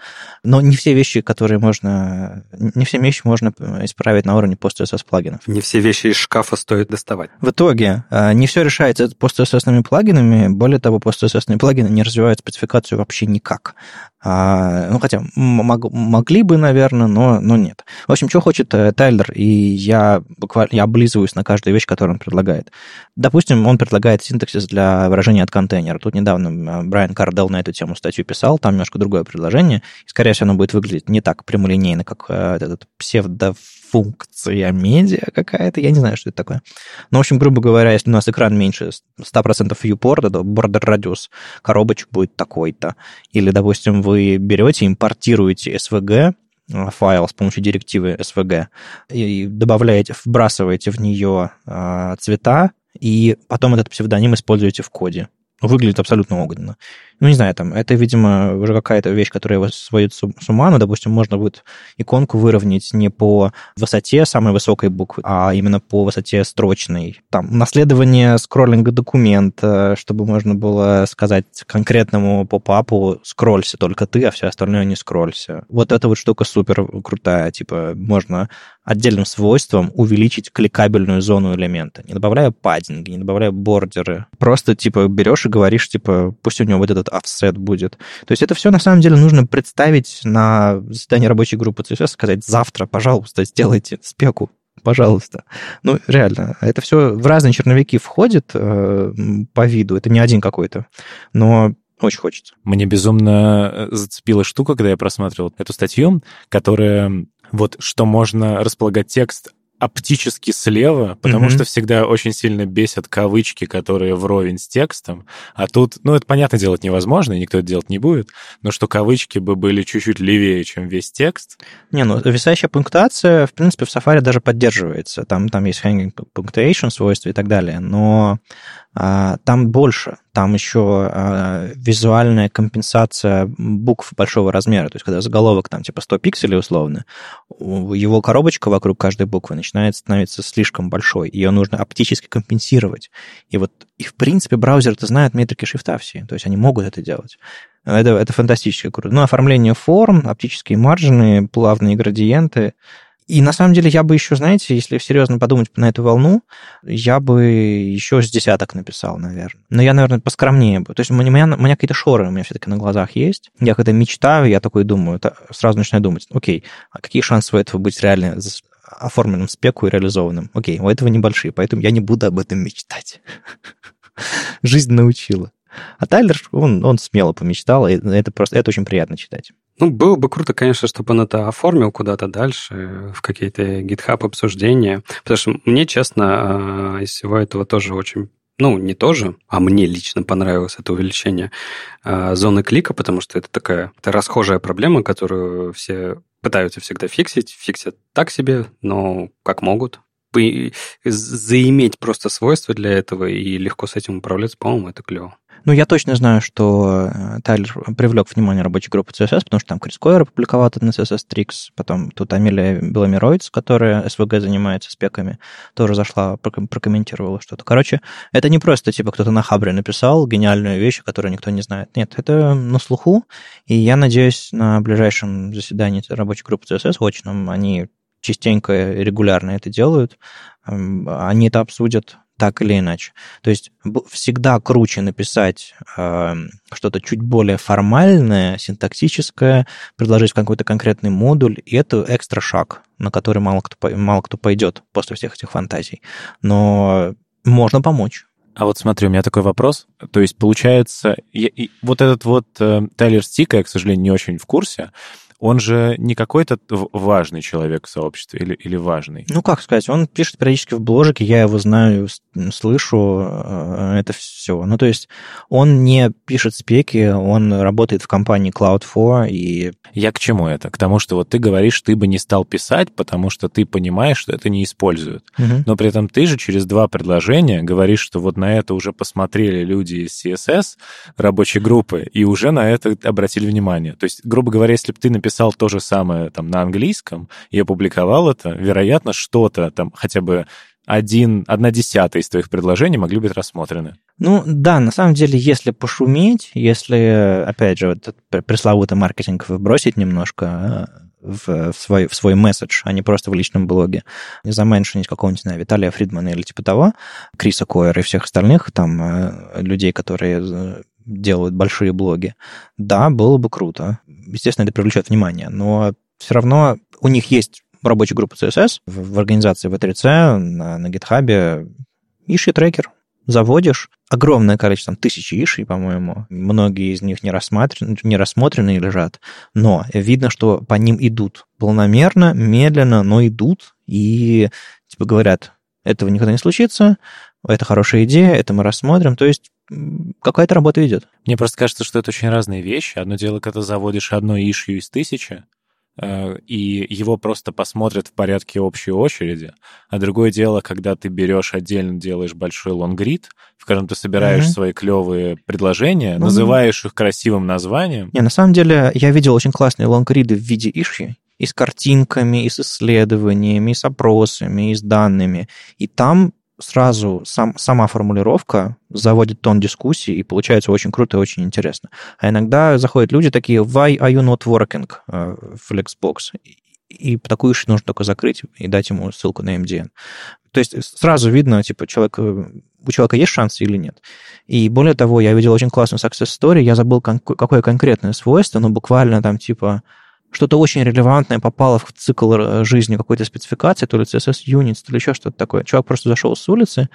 но не все вещи, которые можно, не все вещи можно исправить на уровне пост CSS плагинов. Не все вещи из шкафа стоит доставать. В итоге а, не все решается пост CSS плагинами, более того, пост CSS плагины не развивают спецификацию вообще никак. А, ну, хотя мог, могли бы, наверное, но, но нет. В общем, что хочет э, Тайлер, и я буквально я облизываюсь на каждую вещь, которую он предлагает. Допустим, он предлагает синтаксис для выражения от контейнера. Тут недавно Брайан Кардел на эту тему статью писал, там немножко другое предложение. И, скорее всего, оно будет выглядеть не так прямолинейно, как э, этот псевдо функция медиа какая-то, я не знаю, что это такое. Но, в общем, грубо говоря, если у нас экран меньше 100% viewport, то border радиус коробочек будет такой-то. Или, допустим, вы берете, импортируете SVG, э, файл с помощью директивы SVG и добавляете, вбрасываете в нее э, цвета, и потом этот псевдоним используете в коде. Выглядит абсолютно огненно ну, не знаю, там, это, видимо, уже какая-то вещь, которая вас сводит с ума, но, допустим, можно будет иконку выровнять не по высоте самой высокой буквы, а именно по высоте строчной. Там, наследование скроллинга документа, чтобы можно было сказать конкретному поп-апу «скроллься только ты, а все остальное не скроллься». Вот эта вот штука супер крутая, типа, можно отдельным свойством увеличить кликабельную зону элемента, не добавляя паддинги, не добавляя бордеры. Просто, типа, берешь и говоришь, типа, пусть у него вот этот офсет будет. То есть это все на самом деле нужно представить на заседании рабочей группы CSS, сказать завтра, пожалуйста, сделайте спеку, пожалуйста. Ну, реально, это все в разные черновики входит э, по виду, это не один какой-то, но очень хочется. Мне безумно э, зацепила штука, когда я просматривал эту статью, которая вот что можно располагать текст оптически слева, потому mm-hmm. что всегда очень сильно бесят кавычки, которые вровень с текстом. А тут, ну, это, понятно, делать невозможно, и никто это делать не будет, но что кавычки бы были чуть-чуть левее, чем весь текст. Не, ну, висящая пунктуация, в принципе, в Safari даже поддерживается. Там, там есть hanging punctuation свойства и так далее, но там больше, там еще а, визуальная компенсация букв большого размера. То есть, когда заголовок там типа 100 пикселей условно, его коробочка вокруг каждой буквы начинает становиться слишком большой. Ее нужно оптически компенсировать. И вот, и в принципе, браузер-то знает метрики шрифта все. То есть, они могут это делать. Это, это фантастически круто. Ну, оформление форм, оптические маржины, плавные градиенты — и на самом деле я бы еще, знаете, если серьезно подумать на эту волну, я бы еще с десяток написал, наверное. Но я, наверное, поскромнее бы. То есть у меня, у меня какие-то шоры у меня все-таки на глазах есть. Я когда мечтаю, я такой думаю, это, сразу начинаю думать, окей, а какие шансы у этого быть реально оформленным спеку и реализованным? Окей, у этого небольшие, поэтому я не буду об этом мечтать. Жизнь научила. А Тайлер, он, он смело помечтал, и это просто это очень приятно читать. Ну, было бы круто, конечно, чтобы он это оформил куда-то дальше, в какие-то GitHub обсуждения. Потому что мне, честно, а, из всего этого тоже очень ну, не тоже, а мне лично понравилось это увеличение э, зоны клика, потому что это такая это расхожая проблема, которую все пытаются всегда фиксить, фиксят так себе, но как могут. Заиметь просто свойства для этого и легко с этим управляться, по-моему, это клево. Ну, я точно знаю, что э, Тайлер привлек внимание рабочей группы CSS, потому что там Крис Койер опубликовал на CSS Tricks, потом тут Амелия Беломироиц, которая СВГ занимается спеками, тоже зашла, прокомментировала что-то. Короче, это не просто, типа, кто-то на Хабре написал гениальную вещь, которую никто не знает. Нет, это на слуху, и я надеюсь, на ближайшем заседании рабочей группы CSS очном они частенько, регулярно это делают, они это обсудят, так или иначе. То есть всегда круче написать э, что-то чуть более формальное, синтаксическое, предложить какой-то конкретный модуль, и это экстра шаг, на который мало кто, мало кто пойдет после всех этих фантазий. Но можно помочь. А вот смотри, у меня такой вопрос. То есть, получается, я, и вот этот вот э, Тайлер Стика, я, к сожалению, не очень в курсе, он же не какой-то важный человек в сообществе или, или важный. Ну, как сказать, он пишет периодически в бложике, я его знаю, слышу, э, это все. Ну, то есть он не пишет спеки, он работает в компании Cloud4 и... Я к чему это? К тому, что вот ты говоришь, ты бы не стал писать, потому что ты понимаешь, что это не используют. Угу. Но при этом ты же через два предложения говоришь, что вот на это уже посмотрели люди из CSS, рабочей группы, и уже на это обратили внимание. То есть, грубо говоря, если бы ты написал написал то же самое там на английском и опубликовал это, вероятно, что-то там хотя бы один, одна десятая из твоих предложений могли быть рассмотрены. Ну да, на самом деле, если пошуметь, если, опять же, вот этот пресловутый маркетинг вбросить немножко э, в, в, свой, в свой месседж, а не просто в личном блоге, не заменшинить какого-нибудь, не знаю, Виталия Фридмана или типа того, Криса Койера и всех остальных там э, людей, которые э, делают большие блоги, да, было бы круто. Естественно, это привлечет внимание, но все равно у них есть рабочая группа CSS в, в организации V3C на, на GitHub, иши трекер, заводишь, огромное количество, там, тысячи ишей, по-моему, многие из них не рассмотрены, не рассмотрены лежат, но видно, что по ним идут полномерно, медленно, но идут, и типа говорят, этого никогда не случится, это хорошая идея, это мы рассмотрим, то есть какая-то работа идет. Мне просто кажется, что это очень разные вещи. Одно дело, когда заводишь одно ишью из тысячи, э, и его просто посмотрят в порядке общей очереди. А другое дело, когда ты берешь отдельно, делаешь большой лонгрид, в котором ты собираешь mm-hmm. свои клевые предложения, mm-hmm. называешь их красивым названием. Не, на самом деле, я видел очень классные лонгриды в виде ишьи, и с картинками, и с исследованиями, и с опросами, и с данными. И там сразу сам, сама формулировка заводит тон дискуссии, и получается очень круто и очень интересно. А иногда заходят люди такие, why are you not working, uh, Flexbox? И такую ишь нужно только закрыть и дать ему ссылку на MDN. То есть сразу видно, типа, человек, э, у человека есть шансы или нет. И более того, я видел очень классную success story, я забыл, какое конкретное свойство, но буквально там, типа, что-то очень релевантное попало в цикл э, жизни какой-то спецификации, то ли CSS Units, то ли еще что-то такое. Чувак просто зашел с улицы,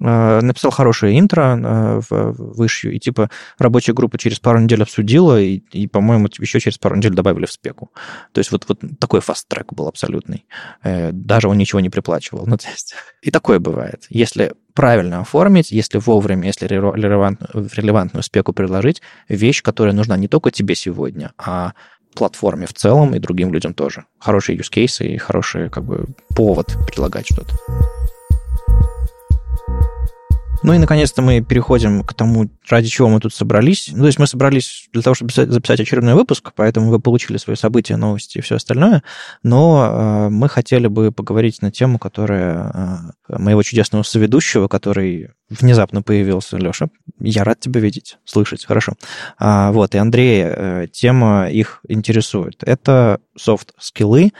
э, написал хорошее интро э, в вышью, и типа рабочая группа через пару недель обсудила, и, и по-моему, еще через пару недель добавили в спеку. То есть вот, вот такой фаст-трек был абсолютный. Даже он ничего не приплачивал. Ну, то есть, и такое бывает. Если правильно оформить, если вовремя, если релевантную, релевантную спеку предложить, вещь, которая нужна не только тебе сегодня, а платформе в целом и другим людям тоже. Хорошие use cases и хороший как бы повод предлагать что-то. Ну и, наконец-то, мы переходим к тому, ради чего мы тут собрались. Ну, то есть мы собрались для того, чтобы записать очередной выпуск, поэтому вы получили свои события, новости и все остальное. Но э, мы хотели бы поговорить на тему, которая э, моего чудесного соведущего, который внезапно появился, Леша. Я рад тебя видеть, слышать, хорошо. А, вот, и Андрей, э, тема их интересует. Это софт-скиллы.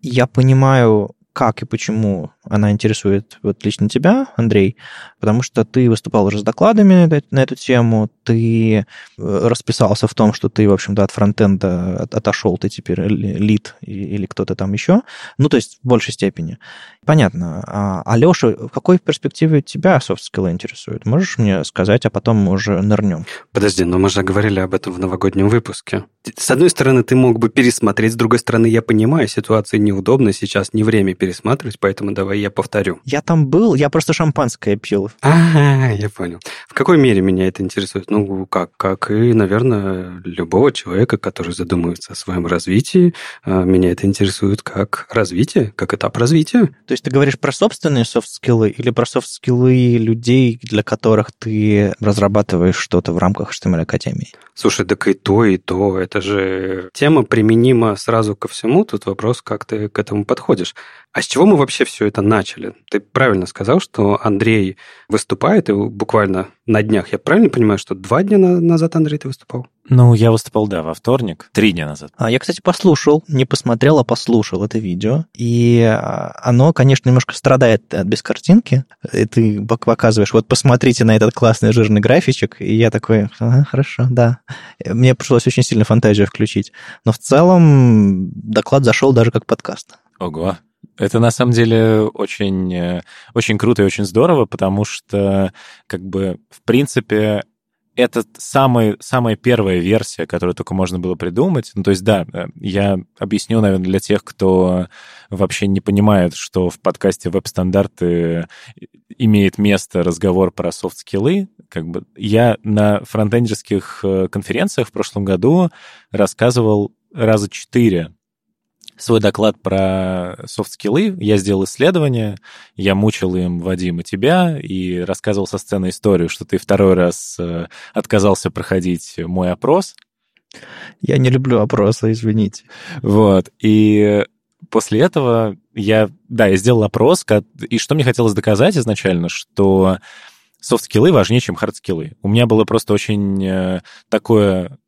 Я понимаю, как и почему она интересует вот лично тебя, Андрей, потому что ты выступал уже с докладами на эту тему, ты э, расписался в том, что ты, в общем-то, от фронтенда отошел, ты теперь лид или кто-то там еще, ну, то есть в большей степени. Понятно. А, Алеша, в какой перспективе тебя софт-скиллы интересуют? Можешь мне сказать, а потом мы уже нырнем? Подожди, но мы же говорили об этом в новогоднем выпуске. С одной стороны, ты мог бы пересмотреть, с другой стороны, я понимаю, ситуация неудобна, сейчас не время пересматривать, поэтому давай я повторю. Я там был, я просто шампанское пил. А, я понял. В какой мере меня это интересует? Ну, как, как и, наверное, любого человека, который задумывается о своем развитии, а, меня это интересует как развитие, как этап развития. То есть ты говоришь про собственные софт-скиллы или про софт-скиллы людей, для которых ты разрабатываешь что-то в рамках HTML Академии? Слушай, так и то, и то. Это же тема применима сразу ко всему. Тут вопрос, как ты к этому подходишь. А с чего мы вообще все это начали? Ты правильно сказал, что Андрей выступает, и буквально на днях, я правильно понимаю, что два дня назад, Андрей, ты выступал? Ну, я выступал, да, во вторник, три дня назад. А я, кстати, послушал, не посмотрел, а послушал это видео. И а, оно, конечно, немножко страдает от без картинки. И ты показываешь, вот посмотрите на этот классный жирный графичек. И я такой, ага, хорошо, да. Мне пришлось очень сильно фантазию включить. Но в целом доклад зашел даже как подкаст. Ого, это на самом деле очень, э, очень круто и очень здорово, потому что, как бы, в принципе, это самый, самая первая версия, которую только можно было придумать. Ну, то есть, да, э, я объясню, наверное, для тех, кто вообще не понимает, что в подкасте веб-стандарты имеет место разговор про софт-скиллы. Как бы я на фронтендерских э, конференциях в прошлом году рассказывал раза четыре свой доклад про софт-скиллы. Я сделал исследование, я мучил им Вадима и тебя, и рассказывал со сцены историю, что ты второй раз э, отказался проходить мой опрос. Я не люблю опросы, извините. Вот, и после этого я, да, я сделал опрос, и что мне хотелось доказать изначально, что софт-скиллы важнее, чем хард-скиллы. У меня было просто очень э, такое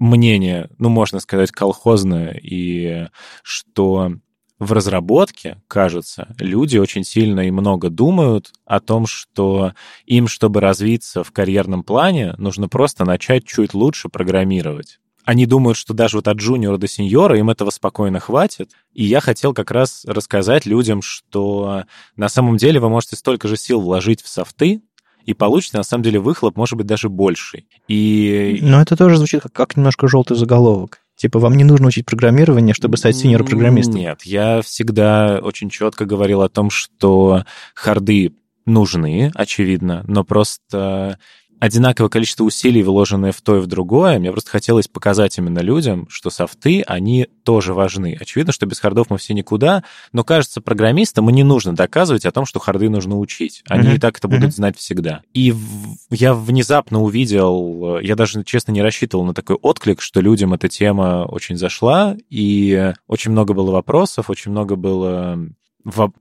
мнение, ну, можно сказать, колхозное, и что в разработке, кажется, люди очень сильно и много думают о том, что им, чтобы развиться в карьерном плане, нужно просто начать чуть лучше программировать. Они думают, что даже вот от джуниора до сеньора им этого спокойно хватит. И я хотел как раз рассказать людям, что на самом деле вы можете столько же сил вложить в софты, и получится, на самом деле, выхлоп может быть даже больший. И... Но это тоже звучит как, как немножко желтый заголовок. Типа, вам не нужно учить программирование, чтобы стать синьор-программистом? Нет, я всегда очень четко говорил о том, что харды нужны, очевидно, но просто одинаковое количество усилий, вложенное в то и в другое. Мне просто хотелось показать именно людям, что софты, они тоже важны. Очевидно, что без хардов мы все никуда, но, кажется, программистам и не нужно доказывать о том, что харды нужно учить. Они uh-huh. и так это будут uh-huh. знать всегда. И в... я внезапно увидел, я даже, честно, не рассчитывал на такой отклик, что людям эта тема очень зашла, и очень много было вопросов, очень много было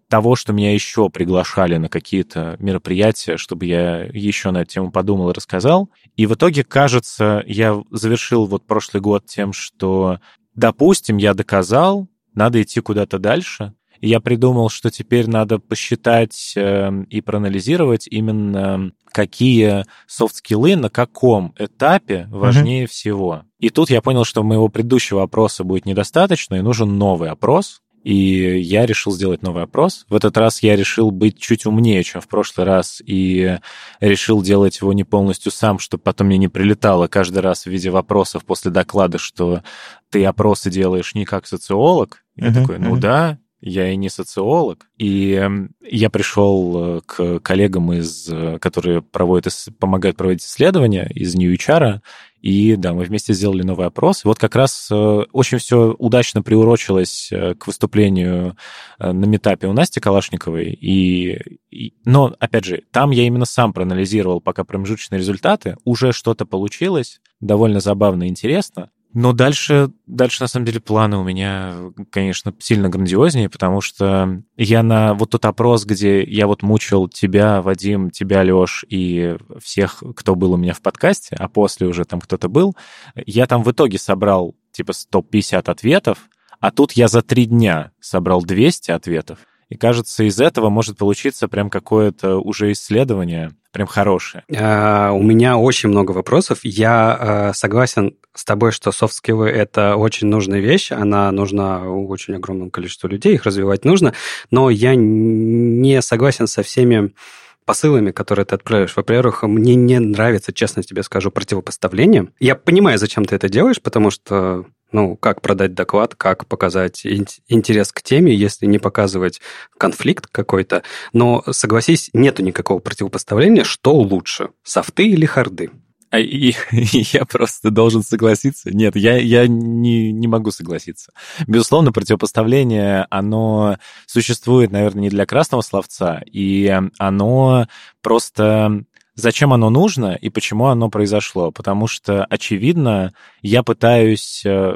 того, что меня еще приглашали на какие-то мероприятия, чтобы я еще на эту тему подумал и рассказал. И в итоге, кажется, я завершил вот прошлый год тем, что, допустим, я доказал, надо идти куда-то дальше. И я придумал, что теперь надо посчитать э, и проанализировать именно какие софт-скиллы на каком этапе важнее mm-hmm. всего. И тут я понял, что моего предыдущего опроса будет недостаточно, и нужен новый опрос, и я решил сделать новый опрос. В этот раз я решил быть чуть умнее, чем в прошлый раз, и решил делать его не полностью сам, чтобы потом мне не прилетало каждый раз в виде вопросов после доклада, что ты опросы делаешь не как социолог. Я uh-huh, такой, ну uh-huh. да, я и не социолог. И эм, я пришел э, к коллегам, из, э, которые проводят, помогают проводить исследования из New HR, и да, мы вместе сделали новый опрос. И вот как раз э, очень все удачно приурочилось к выступлению на метапе у Насти Калашниковой. И, и, но, опять же, там я именно сам проанализировал пока промежуточные результаты. Уже что-то получилось, довольно забавно и интересно. Но дальше, дальше, на самом деле, планы у меня, конечно, сильно грандиознее, потому что я на вот тот опрос, где я вот мучил тебя, Вадим, тебя, Лёш, и всех, кто был у меня в подкасте, а после уже там кто-то был, я там в итоге собрал типа 150 ответов, а тут я за три дня собрал 200 ответов. И кажется, из этого может получиться прям какое-то уже исследование, прям хорошее. А, у меня очень много вопросов. Я а, согласен с тобой, что софт-скиллы — это очень нужная вещь, она нужна очень огромному количеству людей, их развивать нужно, но я не согласен со всеми посылами, которые ты отправляешь. Во-первых, мне не нравится, честно тебе скажу, противопоставление. Я понимаю, зачем ты это делаешь, потому что Ну, как продать доклад, как показать интерес к теме, если не показывать конфликт какой-то. Но, согласись, нету никакого противопоставления, что лучше, софты или харды. А, и, и я просто должен согласиться. Нет, я, я не, не могу согласиться. Безусловно, противопоставление, оно существует, наверное, не для красного словца, и оно просто зачем оно нужно и почему оно произошло. Потому что, очевидно, я пытаюсь э,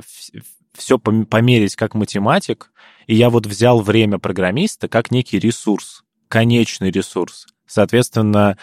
все померить как математик, и я вот взял время программиста как некий ресурс, конечный ресурс. Соответственно,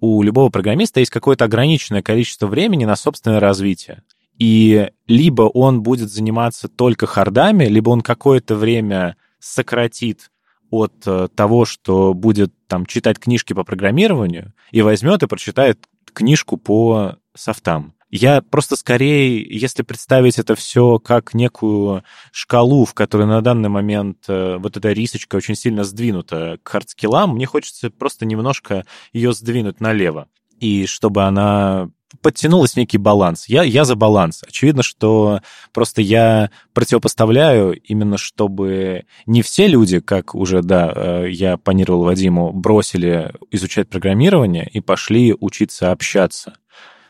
у любого программиста есть какое-то ограниченное количество времени на собственное развитие. И либо он будет заниматься только хардами, либо он какое-то время сократит от э, того, что будет там читать книжки по программированию, и возьмет и прочитает книжку по софтам. Я просто скорее, если представить это все как некую шкалу, в которой на данный момент э, вот эта рисочка очень сильно сдвинута к хардскиллам, мне хочется просто немножко ее сдвинуть налево. И чтобы она подтянулась некий баланс. Я, я за баланс. Очевидно, что просто я противопоставляю именно, чтобы не все люди, как уже, да, э, я парировал Вадиму, бросили изучать программирование и пошли учиться общаться.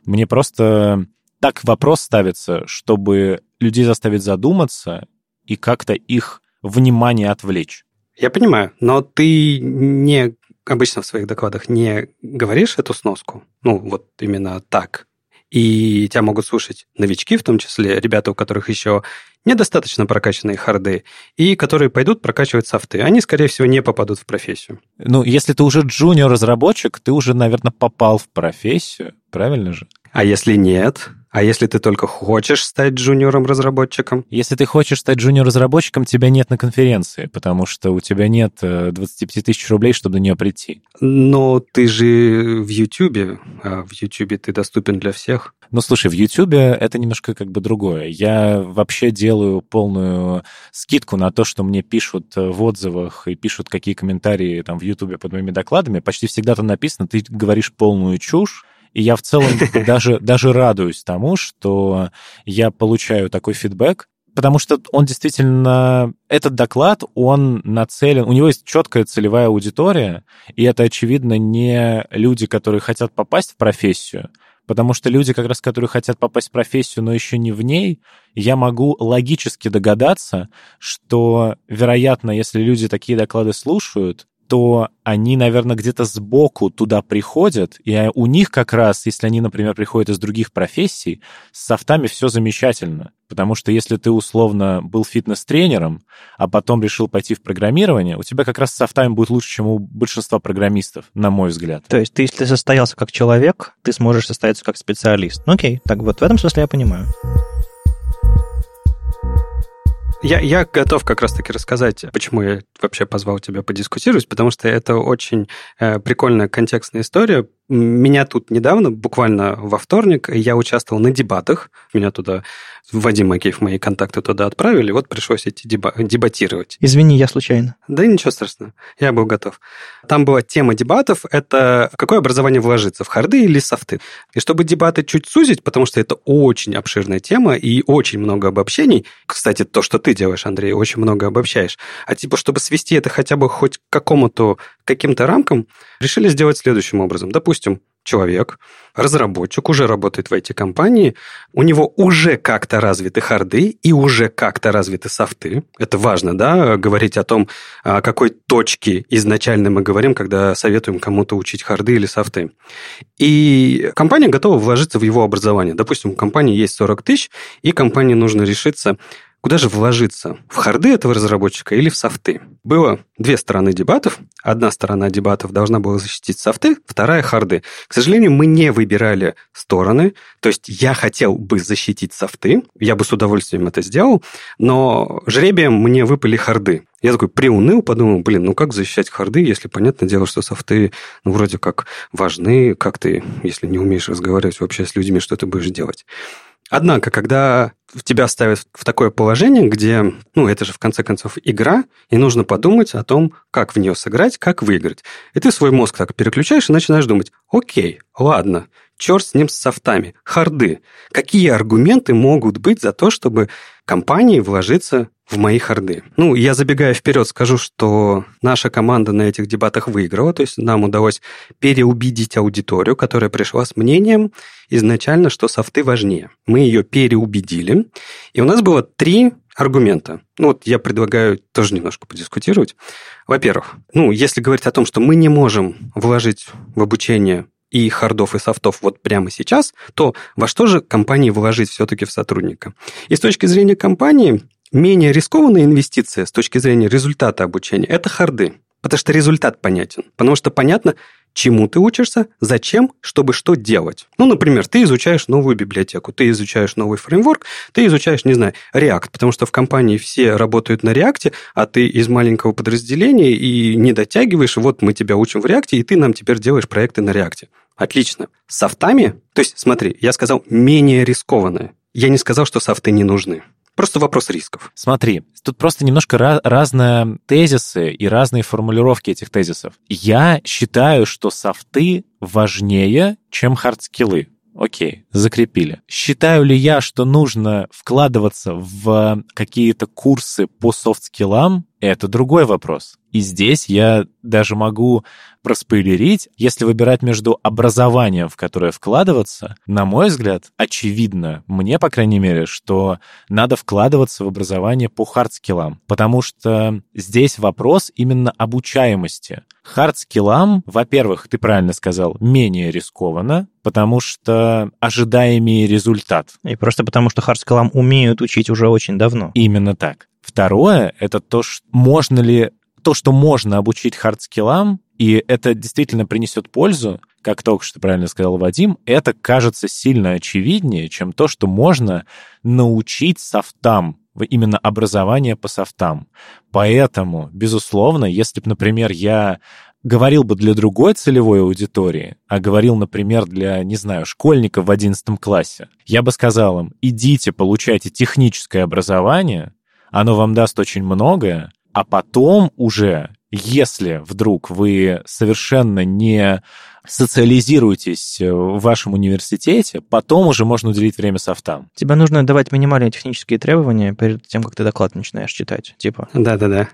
Мне просто так вопрос ставится, чтобы людей заставить задуматься и как-то их внимание отвлечь. Я понимаю, но ты не обычно в своих докладах не говоришь эту сноску, ну, вот именно так, и тебя могут слушать новички, в том числе ребята, у которых еще недостаточно прокачанные харды, и которые пойдут прокачивать софты. Они, скорее всего, не попадут в профессию. Ну, если ты уже джуниор-разработчик, ты уже, наверное, попал в профессию, правильно же? А если нет? А если ты только хочешь стать джуниором-разработчиком? Если ты хочешь стать джуниор-разработчиком, тебя нет на конференции, потому что у тебя нет 25 э, тысяч рублей, чтобы на нее прийти. Но ты же в Ютубе, а в Ютубе ты доступен для всех. Ну, слушай, в Ютубе это немножко как бы другое. Я вообще делаю полную скидку на то, что мне пишут в отзывах и пишут какие комментарии там в Ютубе под моими докладами. Почти всегда там написано, ты говоришь полную чушь, и я в целом даже, даже радуюсь тому, что я получаю такой фидбэк, потому что он действительно, этот доклад, он нацелен, у него есть четкая целевая аудитория, и это, очевидно, не люди, которые хотят попасть в профессию, потому что люди, как раз, которые хотят попасть в профессию, но еще не в ней, я могу логически догадаться, что, вероятно, если люди такие доклады слушают, то они, наверное, где-то сбоку туда приходят, и у них как раз, если они, например, приходят из других профессий, с софтами все замечательно. Потому что если ты условно был фитнес-тренером, а потом решил пойти в программирование, у тебя как раз с софтами будет лучше, чем у большинства программистов, на мой взгляд. То есть ты, если состоялся как человек, ты сможешь состояться как специалист. Ну окей, так вот в этом смысле я понимаю. Я, я готов как раз-таки рассказать, почему я вообще позвал тебя подискутировать, потому что это очень э, прикольная контекстная история, меня тут недавно, буквально во вторник, я участвовал на дебатах. Меня туда, Вадим Макеев, мои контакты туда отправили, вот пришлось идти деба- дебатировать. Извини, я случайно. Да ничего страшного, я был готов. Там была тема дебатов, это какое образование вложиться, в харды или софты. И чтобы дебаты чуть сузить, потому что это очень обширная тема и очень много обобщений, кстати, то, что ты делаешь, Андрей, очень много обобщаешь, а типа, чтобы свести это хотя бы хоть к какому-то каким-то рамкам, решили сделать следующим образом. Допустим, человек, разработчик, уже работает в IT-компании, у него уже как-то развиты харды и уже как-то развиты софты. Это важно, да, говорить о том, о какой точке изначально мы говорим, когда советуем кому-то учить харды или софты. И компания готова вложиться в его образование. Допустим, у компании есть 40 тысяч, и компании нужно решиться, Куда же вложиться? В харды этого разработчика или в софты? Было две стороны дебатов. Одна сторона дебатов должна была защитить софты, вторая – харды. К сожалению, мы не выбирали стороны. То есть я хотел бы защитить софты, я бы с удовольствием это сделал, но жребием мне выпали харды. Я такой приуныл, подумал, блин, ну как защищать харды, если понятное дело, что софты, ну, вроде как важны, как ты, если не умеешь разговаривать вообще с людьми, что ты будешь делать? Однако, когда тебя ставят в такое положение, где, ну, это же в конце концов игра, и нужно подумать о том, как в нее сыграть, как выиграть. И ты свой мозг так переключаешь и начинаешь думать, окей, ладно, черт с ним с софтами, харды. Какие аргументы могут быть за то, чтобы компании вложиться в мои харды. Ну, я забегая вперед скажу, что наша команда на этих дебатах выиграла, то есть нам удалось переубедить аудиторию, которая пришла с мнением изначально, что софты важнее. Мы ее переубедили, и у нас было три аргумента. Ну, вот я предлагаю тоже немножко подискутировать. Во-первых, ну, если говорить о том, что мы не можем вложить в обучение и хардов, и софтов вот прямо сейчас, то во что же компании вложить все-таки в сотрудника? И с точки зрения компании, менее рискованная инвестиция с точки зрения результата обучения – это харды. Потому что результат понятен. Потому что понятно, чему ты учишься, зачем, чтобы что делать. Ну, например, ты изучаешь новую библиотеку, ты изучаешь новый фреймворк, ты изучаешь, не знаю, React, потому что в компании все работают на React, а ты из маленького подразделения и не дотягиваешь, вот мы тебя учим в React, и ты нам теперь делаешь проекты на React. Отлично. Софтами, то есть, смотри, я сказал менее рискованное. Я не сказал, что софты не нужны. Просто вопрос рисков. Смотри, тут просто немножко ra- разные тезисы и разные формулировки этих тезисов. Я считаю, что софты важнее, чем хардскиллы. Окей, закрепили. Считаю ли я, что нужно вкладываться в какие-то курсы по софт-скиллам? Это другой вопрос. И здесь я даже могу проспойлерить, если выбирать между образованием, в которое вкладываться, на мой взгляд, очевидно, мне, по крайней мере, что надо вкладываться в образование по хардскиллам, потому что здесь вопрос именно обучаемости. Хардскиллам, во-первых, ты правильно сказал, менее рискованно, потому что ожидаемый результат. И просто потому, что хардскиллам умеют учить уже очень давно. Именно так. Второе — это то, что можно ли то, что можно обучить хардскиллам, и это действительно принесет пользу, как только что правильно сказал Вадим, это кажется сильно очевиднее, чем то, что можно научить софтам, именно образование по софтам. Поэтому, безусловно, если бы, например, я говорил бы для другой целевой аудитории, а говорил, например, для, не знаю, школьников в 11 классе, я бы сказал им, идите, получайте техническое образование, оно вам даст очень многое, а потом уже, если вдруг вы совершенно не социализируетесь в вашем университете, потом уже можно уделить время софтам. Тебе нужно давать минимальные технические требования перед тем, как ты доклад начинаешь читать. Типа, Да-да-да.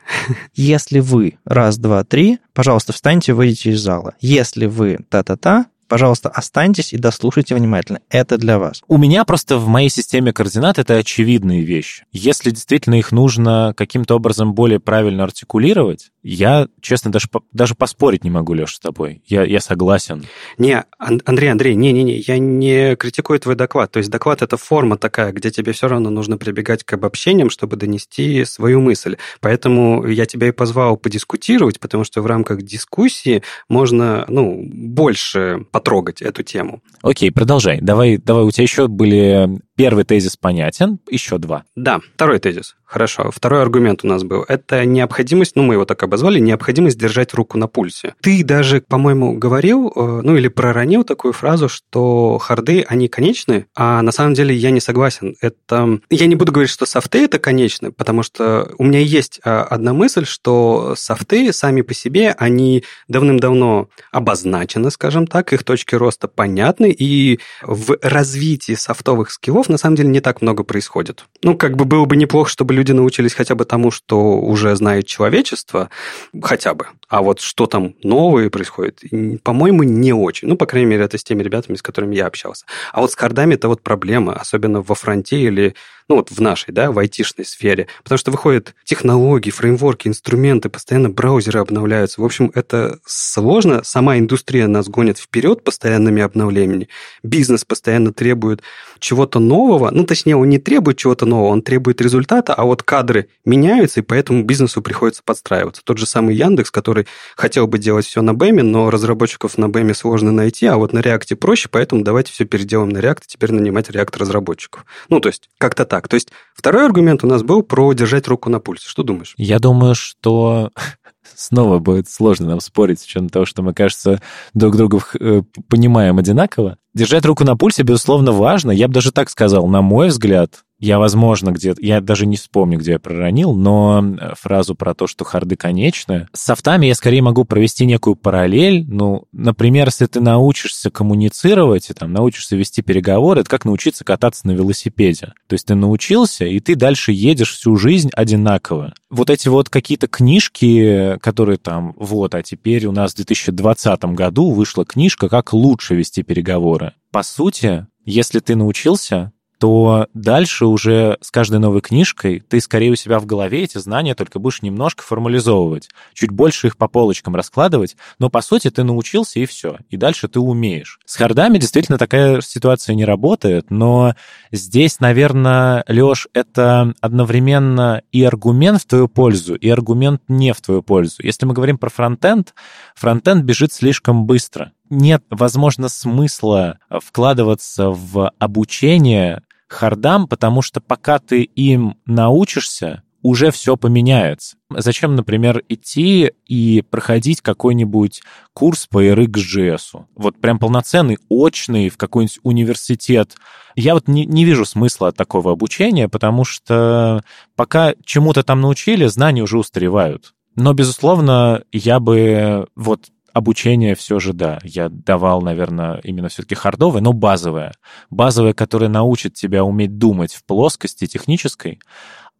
если вы раз, два, три, пожалуйста, встаньте, выйдите из зала. Если вы та-та-та, пожалуйста, останьтесь и дослушайте внимательно. Это для вас. У меня просто в моей системе координат это очевидные вещи. Если действительно их нужно каким-то образом более правильно артикулировать, я, честно, даже, даже поспорить не могу, Леша, с тобой. Я, я согласен. Не, Андрей, Андрей, не-не-не, я не критикую твой доклад. То есть доклад — это форма такая, где тебе все равно нужно прибегать к обобщениям, чтобы донести свою мысль. Поэтому я тебя и позвал подискутировать, потому что в рамках дискуссии можно, ну, больше потрогать эту тему. Окей, продолжай. Давай, давай, у тебя еще были Первый тезис понятен, еще два. Да, второй тезис. Хорошо. Второй аргумент у нас был. Это необходимость, ну, мы его так обозвали, необходимость держать руку на пульсе. Ты даже, по-моему, говорил, э, ну, или проронил такую фразу, что харды, они конечны, а на самом деле я не согласен. Это... Я не буду говорить, что софты это конечны, потому что у меня есть э, одна мысль, что софты сами по себе, они давным-давно обозначены, скажем так, их точки роста понятны, и в развитии софтовых скиллов языков на самом деле не так много происходит. Ну, как бы было бы неплохо, чтобы люди научились хотя бы тому, что уже знает человечество, хотя бы. А вот что там новое происходит, по-моему, не очень. Ну, по крайней мере, это с теми ребятами, с которыми я общался. А вот с кардами это вот проблема, особенно во фронте или ну вот в нашей, да, в айтишной сфере, потому что выходят технологии, фреймворки, инструменты, постоянно браузеры обновляются. В общем, это сложно, сама индустрия нас гонит вперед постоянными обновлениями, бизнес постоянно требует чего-то нового, ну, точнее, он не требует чего-то нового, он требует результата, а вот кадры меняются, и поэтому бизнесу приходится подстраиваться. Тот же самый Яндекс, который хотел бы делать все на Бэме, но разработчиков на Бэме сложно найти, а вот на Реакте проще, поэтому давайте все переделаем на React, теперь нанимать React разработчиков. Ну, то есть, как-то так так. То есть второй аргумент у нас был про держать руку на пульсе. Что думаешь? Я думаю, что снова будет сложно нам спорить с учетом того, что мы, кажется, друг друга э, понимаем одинаково. Держать руку на пульсе, безусловно, важно. Я бы даже так сказал, на мой взгляд, я, возможно, где-то... Я даже не вспомню, где я проронил, но э, фразу про то, что харды конечны. С софтами я скорее могу провести некую параллель. Ну, например, если ты научишься коммуницировать и там научишься вести переговоры, это как научиться кататься на велосипеде. То есть ты научился, и ты дальше едешь всю жизнь одинаково. Вот эти вот какие-то книжки, которые там, вот, а теперь у нас в 2020 году вышла книжка «Как лучше вести переговоры». По сути, если ты научился, то дальше уже с каждой новой книжкой ты скорее у себя в голове эти знания только будешь немножко формализовывать, чуть больше их по полочкам раскладывать, но по сути ты научился и все, и дальше ты умеешь. С хардами действительно такая ситуация не работает, но здесь, наверное, Леш, это одновременно и аргумент в твою пользу, и аргумент не в твою пользу. Если мы говорим про фронтенд, фронтенд бежит слишком быстро нет, возможно, смысла вкладываться в обучение хардам, потому что пока ты им научишься, уже все поменяется. Зачем, например, идти и проходить какой-нибудь курс по RxJS? Вот прям полноценный, очный, в какой-нибудь университет. Я вот не, не вижу смысла такого обучения, потому что пока чему-то там научили, знания уже устаревают. Но, безусловно, я бы вот обучение все же, да, я давал, наверное, именно все-таки хардовое, но базовое. Базовое, которое научит тебя уметь думать в плоскости технической,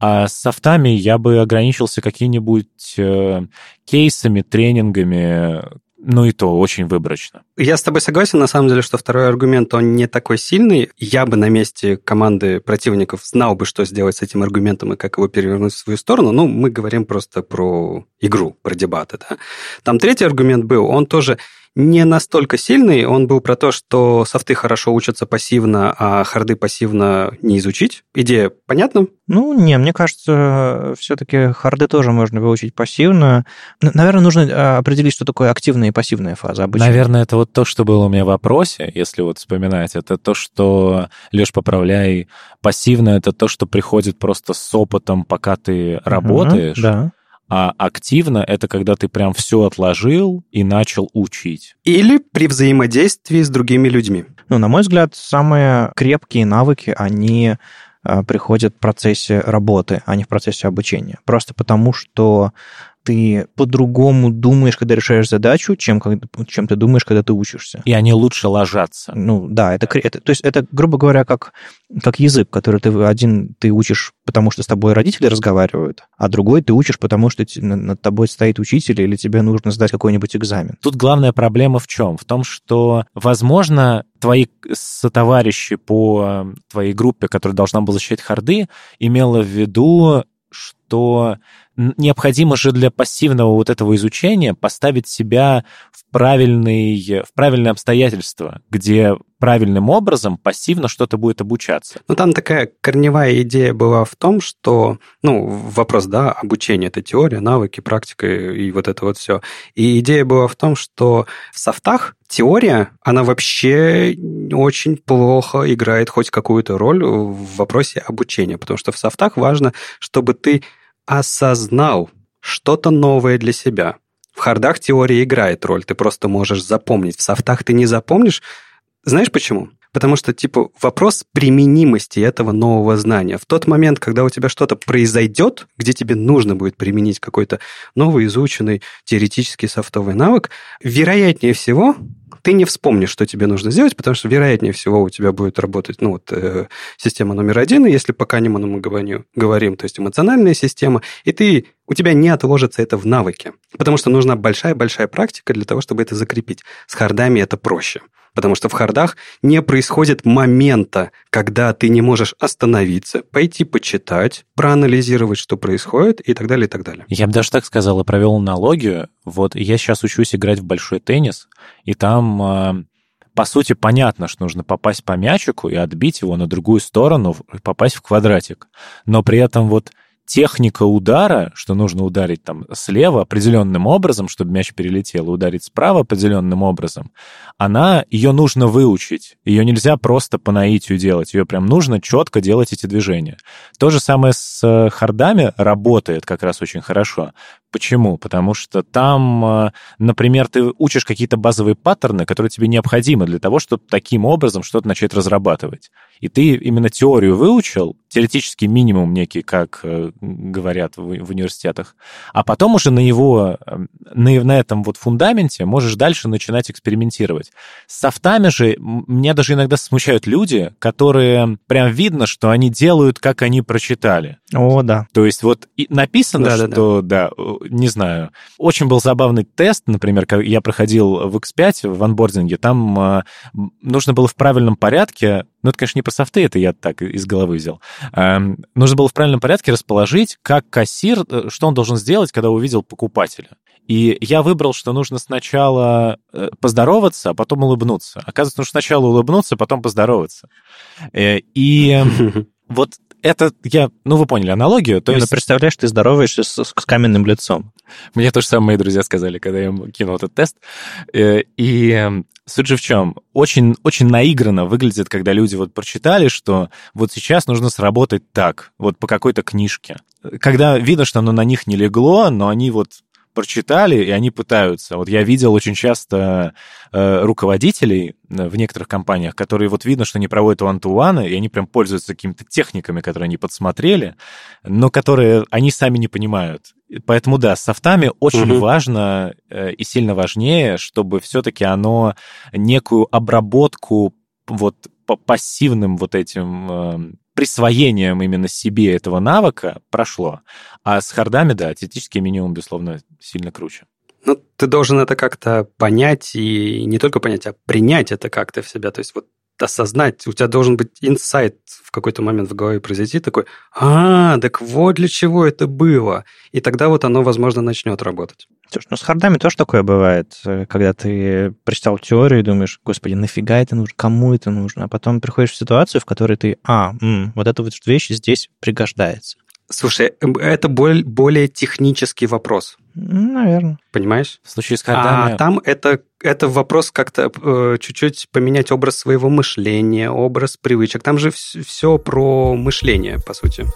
а с софтами я бы ограничился какими-нибудь э, кейсами, тренингами, ну и то очень выборочно. Я с тобой согласен, на самом деле, что второй аргумент, он не такой сильный. Я бы на месте команды противников знал бы, что сделать с этим аргументом и как его перевернуть в свою сторону. Ну, мы говорим просто про игру, про дебаты. Да? Там третий аргумент был, он тоже не настолько сильный. Он был про то, что софты хорошо учатся пассивно, а харды пассивно не изучить. Идея понятна? Ну, не, мне кажется, все-таки харды тоже можно выучить пассивно. Наверное, нужно а, определить, что такое активная и пассивная фаза обычно. Наверное, это вот то, что было у меня в вопросе, если вот вспоминать. Это то, что, Леш, поправляй, пассивно это то, что приходит просто с опытом, пока ты работаешь. да. А активно — это когда ты прям все отложил и начал учить. Или при взаимодействии с другими людьми. Ну, на мой взгляд, самые крепкие навыки, они а, приходят в процессе работы, а не в процессе обучения. Просто потому, что ты по-другому думаешь, когда решаешь задачу, чем, чем ты думаешь, когда ты учишься. И они лучше ложатся. Ну да, это, это то есть это, грубо говоря, как, как язык, который ты один ты учишь, потому что с тобой родители разговаривают, а другой ты учишь, потому что над тобой стоит учитель или тебе нужно сдать какой-нибудь экзамен. Тут главная проблема в чем? В том, что, возможно, твои сотоварищи по твоей группе, которая должна была защищать харды, имела в виду, что необходимо же для пассивного вот этого изучения поставить себя в, правильный, в правильное обстоятельство, где правильным образом пассивно что-то будет обучаться. Ну, там такая корневая идея была в том, что, ну, вопрос, да, обучение — это теория, навыки, практика и вот это вот все. И идея была в том, что в софтах теория, она вообще очень плохо играет хоть какую-то роль в вопросе обучения, потому что в софтах важно, чтобы ты осознал что-то новое для себя. В хардах теория играет роль, ты просто можешь запомнить. В софтах ты не запомнишь. Знаешь почему? Потому что, типа, вопрос применимости этого нового знания. В тот момент, когда у тебя что-то произойдет, где тебе нужно будет применить какой-то новый изученный теоретический софтовый навык, вероятнее всего, ты не вспомнишь, что тебе нужно сделать, потому что, вероятнее всего, у тебя будет работать ну, вот, э, система номер один, и если по Канеману мы говорим, говорим, то есть эмоциональная система, и ты, у тебя не отложится это в навыке, потому что нужна большая-большая практика для того, чтобы это закрепить. С хардами это проще. Потому что в хардах не происходит момента, когда ты не можешь остановиться, пойти почитать, проанализировать, что происходит и так далее, и так далее. Я бы даже так сказал, и провел аналогию. Вот я сейчас учусь играть в большой теннис, и там а, по сути, понятно, что нужно попасть по мячику и отбить его на другую сторону, попасть в квадратик. Но при этом вот техника удара, что нужно ударить там слева определенным образом, чтобы мяч перелетел, и ударить справа определенным образом, она, ее нужно выучить. Ее нельзя просто по наитию делать. Ее прям нужно четко делать эти движения. То же самое с э, хардами работает как раз очень хорошо. Почему? Потому что там, э, например, ты учишь какие-то базовые паттерны, которые тебе необходимы для того, чтобы таким образом что-то начать разрабатывать. И ты именно теорию выучил, теоретический минимум некий, как э, говорят в, в университетах, а потом уже на его, э, на, на этом вот фундаменте можешь дальше начинать экспериментировать. С софтами же меня даже иногда смущают люди, которые прям видно, что они делают, как они прочитали. О, да. То есть вот написано, да, что, да, да, не знаю, очень был забавный тест, например, я проходил в X5 в анбординге, там э, нужно было в правильном порядке ну, это, конечно, не про софты, это я так из головы взял. Эм, нужно было в правильном порядке расположить, как кассир, э, что он должен сделать, когда увидел покупателя. И я выбрал, что нужно сначала э, поздороваться, а потом улыбнуться. Оказывается, нужно сначала улыбнуться, а потом поздороваться. Э, и вот это я, ну, вы поняли аналогию. То есть... представляешь, ты здороваешься с, с каменным лицом. Мне то же самое мои друзья сказали, когда я им кинул этот тест. И Суть же в чем? Очень, очень наигранно выглядит, когда люди вот прочитали, что вот сейчас нужно сработать так, вот по какой-то книжке. Когда видно, что оно на них не легло, но они вот прочитали, и они пытаются. Вот я видел очень часто э, руководителей э, в некоторых компаниях, которые вот видно, что они проводят one-to-one, и они прям пользуются какими-то техниками, которые они подсмотрели, но которые они сами не понимают. Поэтому да, с софтами очень угу. важно э, и сильно важнее, чтобы все-таки оно некую обработку вот по пассивным вот этим э, присвоением именно себе этого навыка прошло. А с хардами, да, теоретический минимум, безусловно, сильно круче. Ну, ты должен это как-то понять, и не только понять, а принять это как-то в себя. То есть вот осознать, у тебя должен быть инсайт в какой-то момент в голове произойти, такой, а, так вот для чего это было. И тогда вот оно, возможно, начнет работать. Слушай, ну с хардами тоже такое бывает, э, когда ты прочитал теорию и думаешь, господи, нафига это нужно, кому это нужно, а потом приходишь в ситуацию, в которой ты, а, м, вот эта вот вещь здесь пригождается. Слушай, это более технический вопрос. Наверное. Понимаешь? В случае с хардами... А там это, это вопрос как-то э, чуть-чуть поменять образ своего мышления, образ привычек. Там же все про мышление, по сути.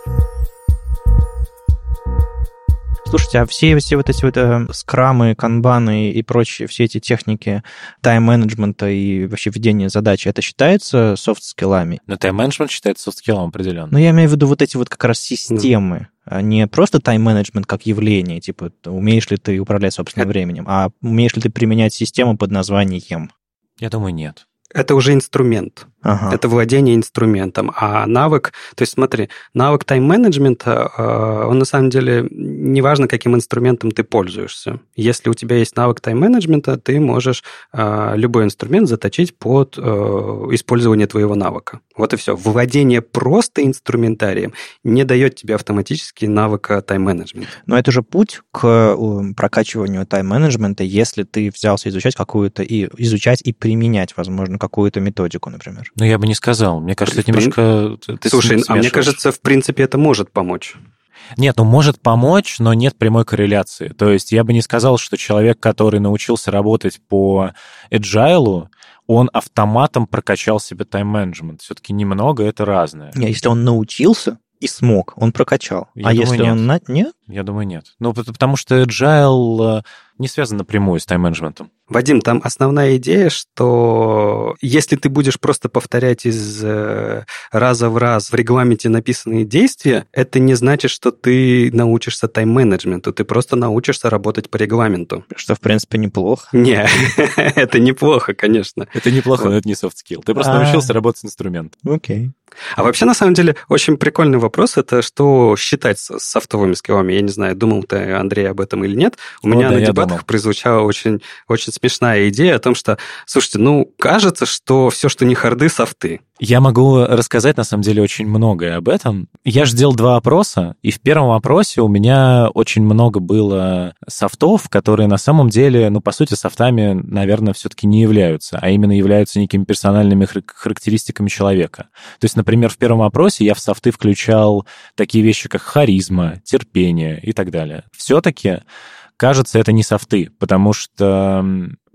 Слушайте, а все, все вот эти вот э, скрамы, канбаны и прочие, все эти техники тайм-менеджмента и вообще ведения задач, это считается софт-скиллами? Ну, тайм-менеджмент считается софт-скиллом определенно. Ну, я имею в виду вот эти вот как раз системы. Mm. Не просто тайм-менеджмент как явление, типа, умеешь ли ты управлять собственным это... временем, а умеешь ли ты применять систему под названием? Я думаю, нет это уже инструмент. Ага. Это владение инструментом. А навык, то есть смотри, навык тайм-менеджмента, э, он на самом деле, неважно, каким инструментом ты пользуешься. Если у тебя есть навык тайм-менеджмента, ты можешь э, любой инструмент заточить под э, использование твоего навыка. Вот и все. Владение просто инструментарием не дает тебе автоматически навыка тайм-менеджмента. Но это же путь к прокачиванию тайм-менеджмента, если ты взялся изучать какую-то и изучать и применять, возможно, какую-то методику, например. Ну, я бы не сказал. Мне кажется, это немножко... Ты Слушай, а мне кажется, в принципе, это может помочь. Нет, ну может помочь, но нет прямой корреляции. То есть я бы не сказал, что человек, который научился работать по agile, он автоматом прокачал себе тайм-менеджмент. Все-таки немного это разное. Нет, если он научился, и смог, он прокачал. Я а думаю, если нет. он... Нет? Я думаю, нет. Ну, потому что agile э, не связан напрямую с тайм-менеджментом. Вадим, там основная идея, что если ты будешь просто повторять из э, раза в раз в регламенте написанные действия, это не значит, что ты научишься тайм-менеджменту, ты просто научишься работать по регламенту. Что, в принципе, неплохо. Не, это неплохо, конечно. Это неплохо, но это не soft skill. Ты просто а. научился работать с инструментом. Окей. А вообще, на самом деле, очень прикольный вопрос, это что считать софтовыми скиллами. Я не знаю, думал ты, Андрей, об этом или нет. У меня на дебатах прозвучала очень, очень смешная идея о том, что, слушайте, ну, кажется, что все, что не харды, софты. Я могу рассказать, на самом деле, очень многое об этом. Я же делал два опроса, и в первом опросе у меня очень много было софтов, которые на самом деле, ну, по сути, софтами, наверное, все-таки не являются, а именно являются некими персональными характеристиками человека. То есть, например, в первом опросе я в софты включал такие вещи, как харизма, терпение и так далее. Все-таки кажется, это не софты, потому что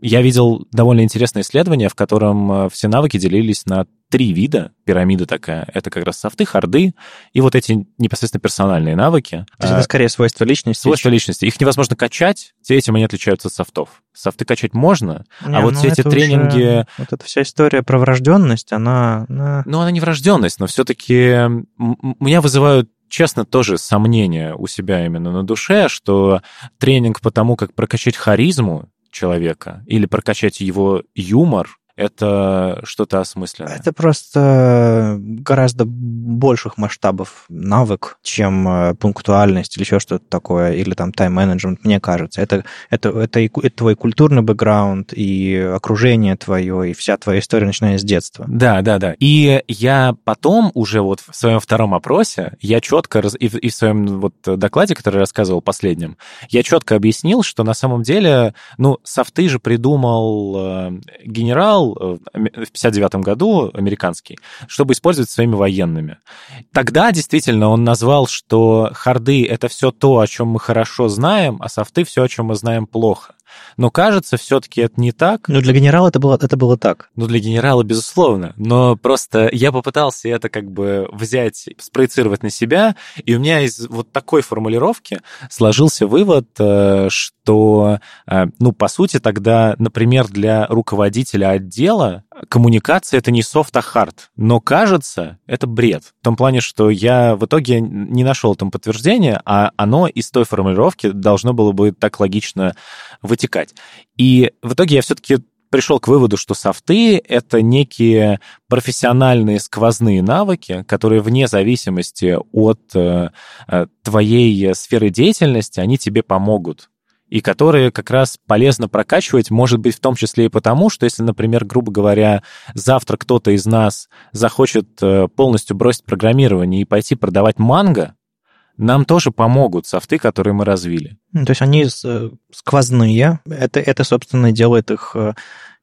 я видел довольно интересное исследование, в котором э, все навыки делились на три вида, пирамида такая. Это как раз софты, харды и вот эти непосредственно персональные навыки. То есть это скорее свойства личности? Свойства личности. Их невозможно качать, этим они отличаются от софтов. Софты качать можно, Не, а вот ну все эти тренинги... Уже, вот эта вся история про врожденность, она... Ну, она не врожденность, но все-таки меня вызывают честно, тоже сомнения у себя именно на душе, что тренинг по тому, как прокачать харизму человека или прокачать его юмор, это что-то осмысленное? Это просто гораздо больших масштабов навык, чем э, пунктуальность или еще что-то такое, или там тайм-менеджмент, мне кажется. Это, это, это, и, это твой культурный бэкграунд, и окружение твое, и вся твоя история, начиная с детства. Да, да, да. И я потом уже вот в своем втором опросе, я четко, и в, и в своем вот докладе, который я рассказывал последнем, я четко объяснил, что на самом деле, ну, софты же придумал э, генерал, делал э, в 59 году, американский, чтобы использовать своими военными. Тогда действительно он назвал, что харды — это все то, о чем мы хорошо знаем, а софты — все, о чем мы знаем плохо. Но кажется, все-таки это не так. Ну, для генерала это было, это было так. Ну, для генерала, безусловно. Но просто я попытался это как бы взять, спроецировать на себя, и у меня из вот такой формулировки сложился вывод, э, что, э, ну, по сути, тогда, например, для руководителя отдела коммуникация — это не софт, а хард. Но кажется, это бред. В том плане, что я в итоге не нашел там подтверждения, а оно из той формулировки должно было бы так логично вытекать. И в итоге я все-таки пришел к выводу, что софты — это некие профессиональные сквозные навыки, которые вне зависимости от э, э твоей сферы деятельности, они тебе помогут и которые как раз полезно прокачивать, может быть, в том числе и потому, что если, например, грубо говоря, завтра кто-то из нас захочет э, полностью бросить программирование и пойти продавать манго, нам тоже помогут софты, которые мы развили. Ну, то есть они э, сквозные, это, это, собственно, делает их э,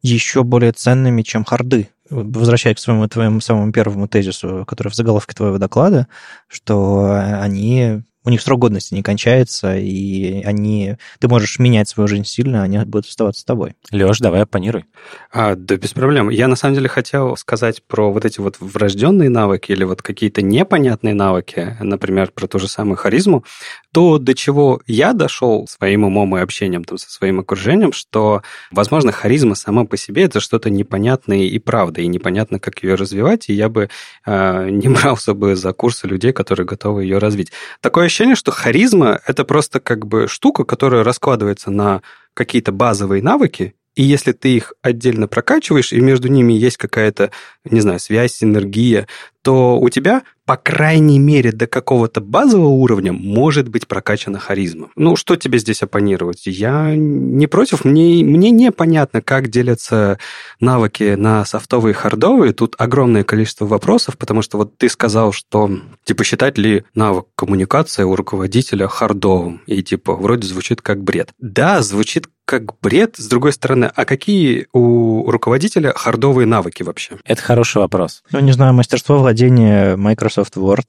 еще более ценными, чем харды. Возвращаясь к своему твоему самому первому тезису, который в заголовке твоего доклада, что они у них срок годности не кончается, и они, ты можешь менять свою жизнь сильно, они будут оставаться с тобой. Леш, давай оппонируй. А, да без проблем. Я на самом деле хотел сказать про вот эти вот врожденные навыки или вот какие-то непонятные навыки, например, про ту же самую харизму, то, до чего я дошел своим умом и общением там, со своим окружением, что, возможно, харизма сама по себе это что-то непонятное и правда, и непонятно, как ее развивать, и я бы э, не брался бы за курсы людей, которые готовы ее развить. Такое ощущение, что харизма – это просто как бы штука, которая раскладывается на какие-то базовые навыки, и если ты их отдельно прокачиваешь, и между ними есть какая-то, не знаю, связь, синергия, то у тебя, по крайней мере, до какого-то базового уровня может быть прокачана харизма. Ну, что тебе здесь оппонировать? Я не против. Мне, мне непонятно, как делятся навыки на софтовые и хардовые. Тут огромное количество вопросов, потому что вот ты сказал, что, типа, считать ли навык коммуникации у руководителя хардовым? И, типа, вроде звучит как бред. Да, звучит как бред. С другой стороны, а какие у руководителя хардовые навыки вообще? Это хороший вопрос. Ну, не знаю, мастерство владения Microsoft Word,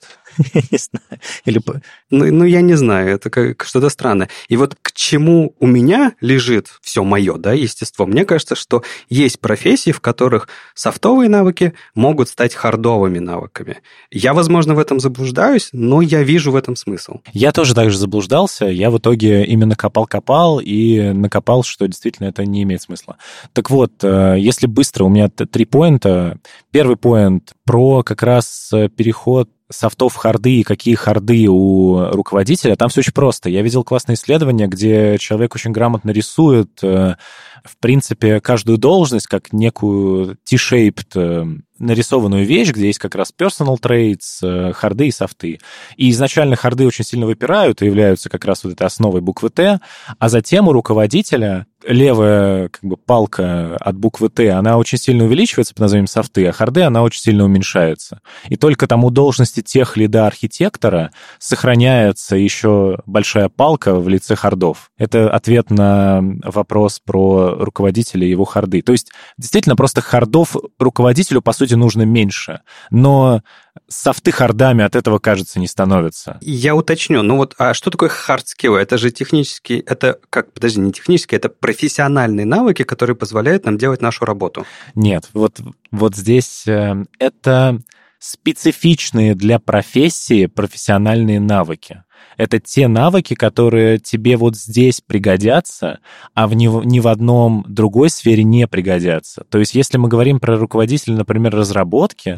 я не знаю. Или... Ну, ну, я не знаю, это как что-то странное. И вот к чему у меня лежит все мое, да, естество, мне кажется, что есть профессии, в которых софтовые навыки могут стать хардовыми навыками. Я, возможно, в этом заблуждаюсь, но я вижу в этом смысл. Я тоже также заблуждался. Я в итоге именно копал-копал и накопал, что действительно это не имеет смысла. Так вот, э, если быстро, у меня три поинта. Первый поинт про как раз э, переход софтов харды и какие харды у руководителя, там все очень просто. Я видел классное исследование, где человек очень грамотно рисует, э, в принципе, каждую должность как некую T-shaped нарисованную вещь, где есть как раз personal traits, э, харды и софты. И изначально харды очень сильно выпирают и являются как раз вот этой основой буквы Т, а затем у руководителя левая как бы палка от буквы Т, она очень сильно увеличивается под названием софты, а харды, она очень сильно уменьшается. И только там у должности тех лида архитектора сохраняется еще большая палка в лице хардов. Это ответ на вопрос про руководителя его харды. То есть, действительно, просто хардов руководителю, по сути, нужно меньше. Но софты хардами от этого, кажется, не становятся. Я уточню. Ну вот, а что такое skill? Это же технические, это как, подожди, не технические, это профессиональные навыки, которые позволяют нам делать нашу работу. Нет, вот, вот здесь э, это специфичные для профессии профессиональные навыки. Это те навыки, которые тебе вот здесь пригодятся, а в ни, ни в одном другой сфере не пригодятся. То есть если мы говорим про руководителя, например, разработки,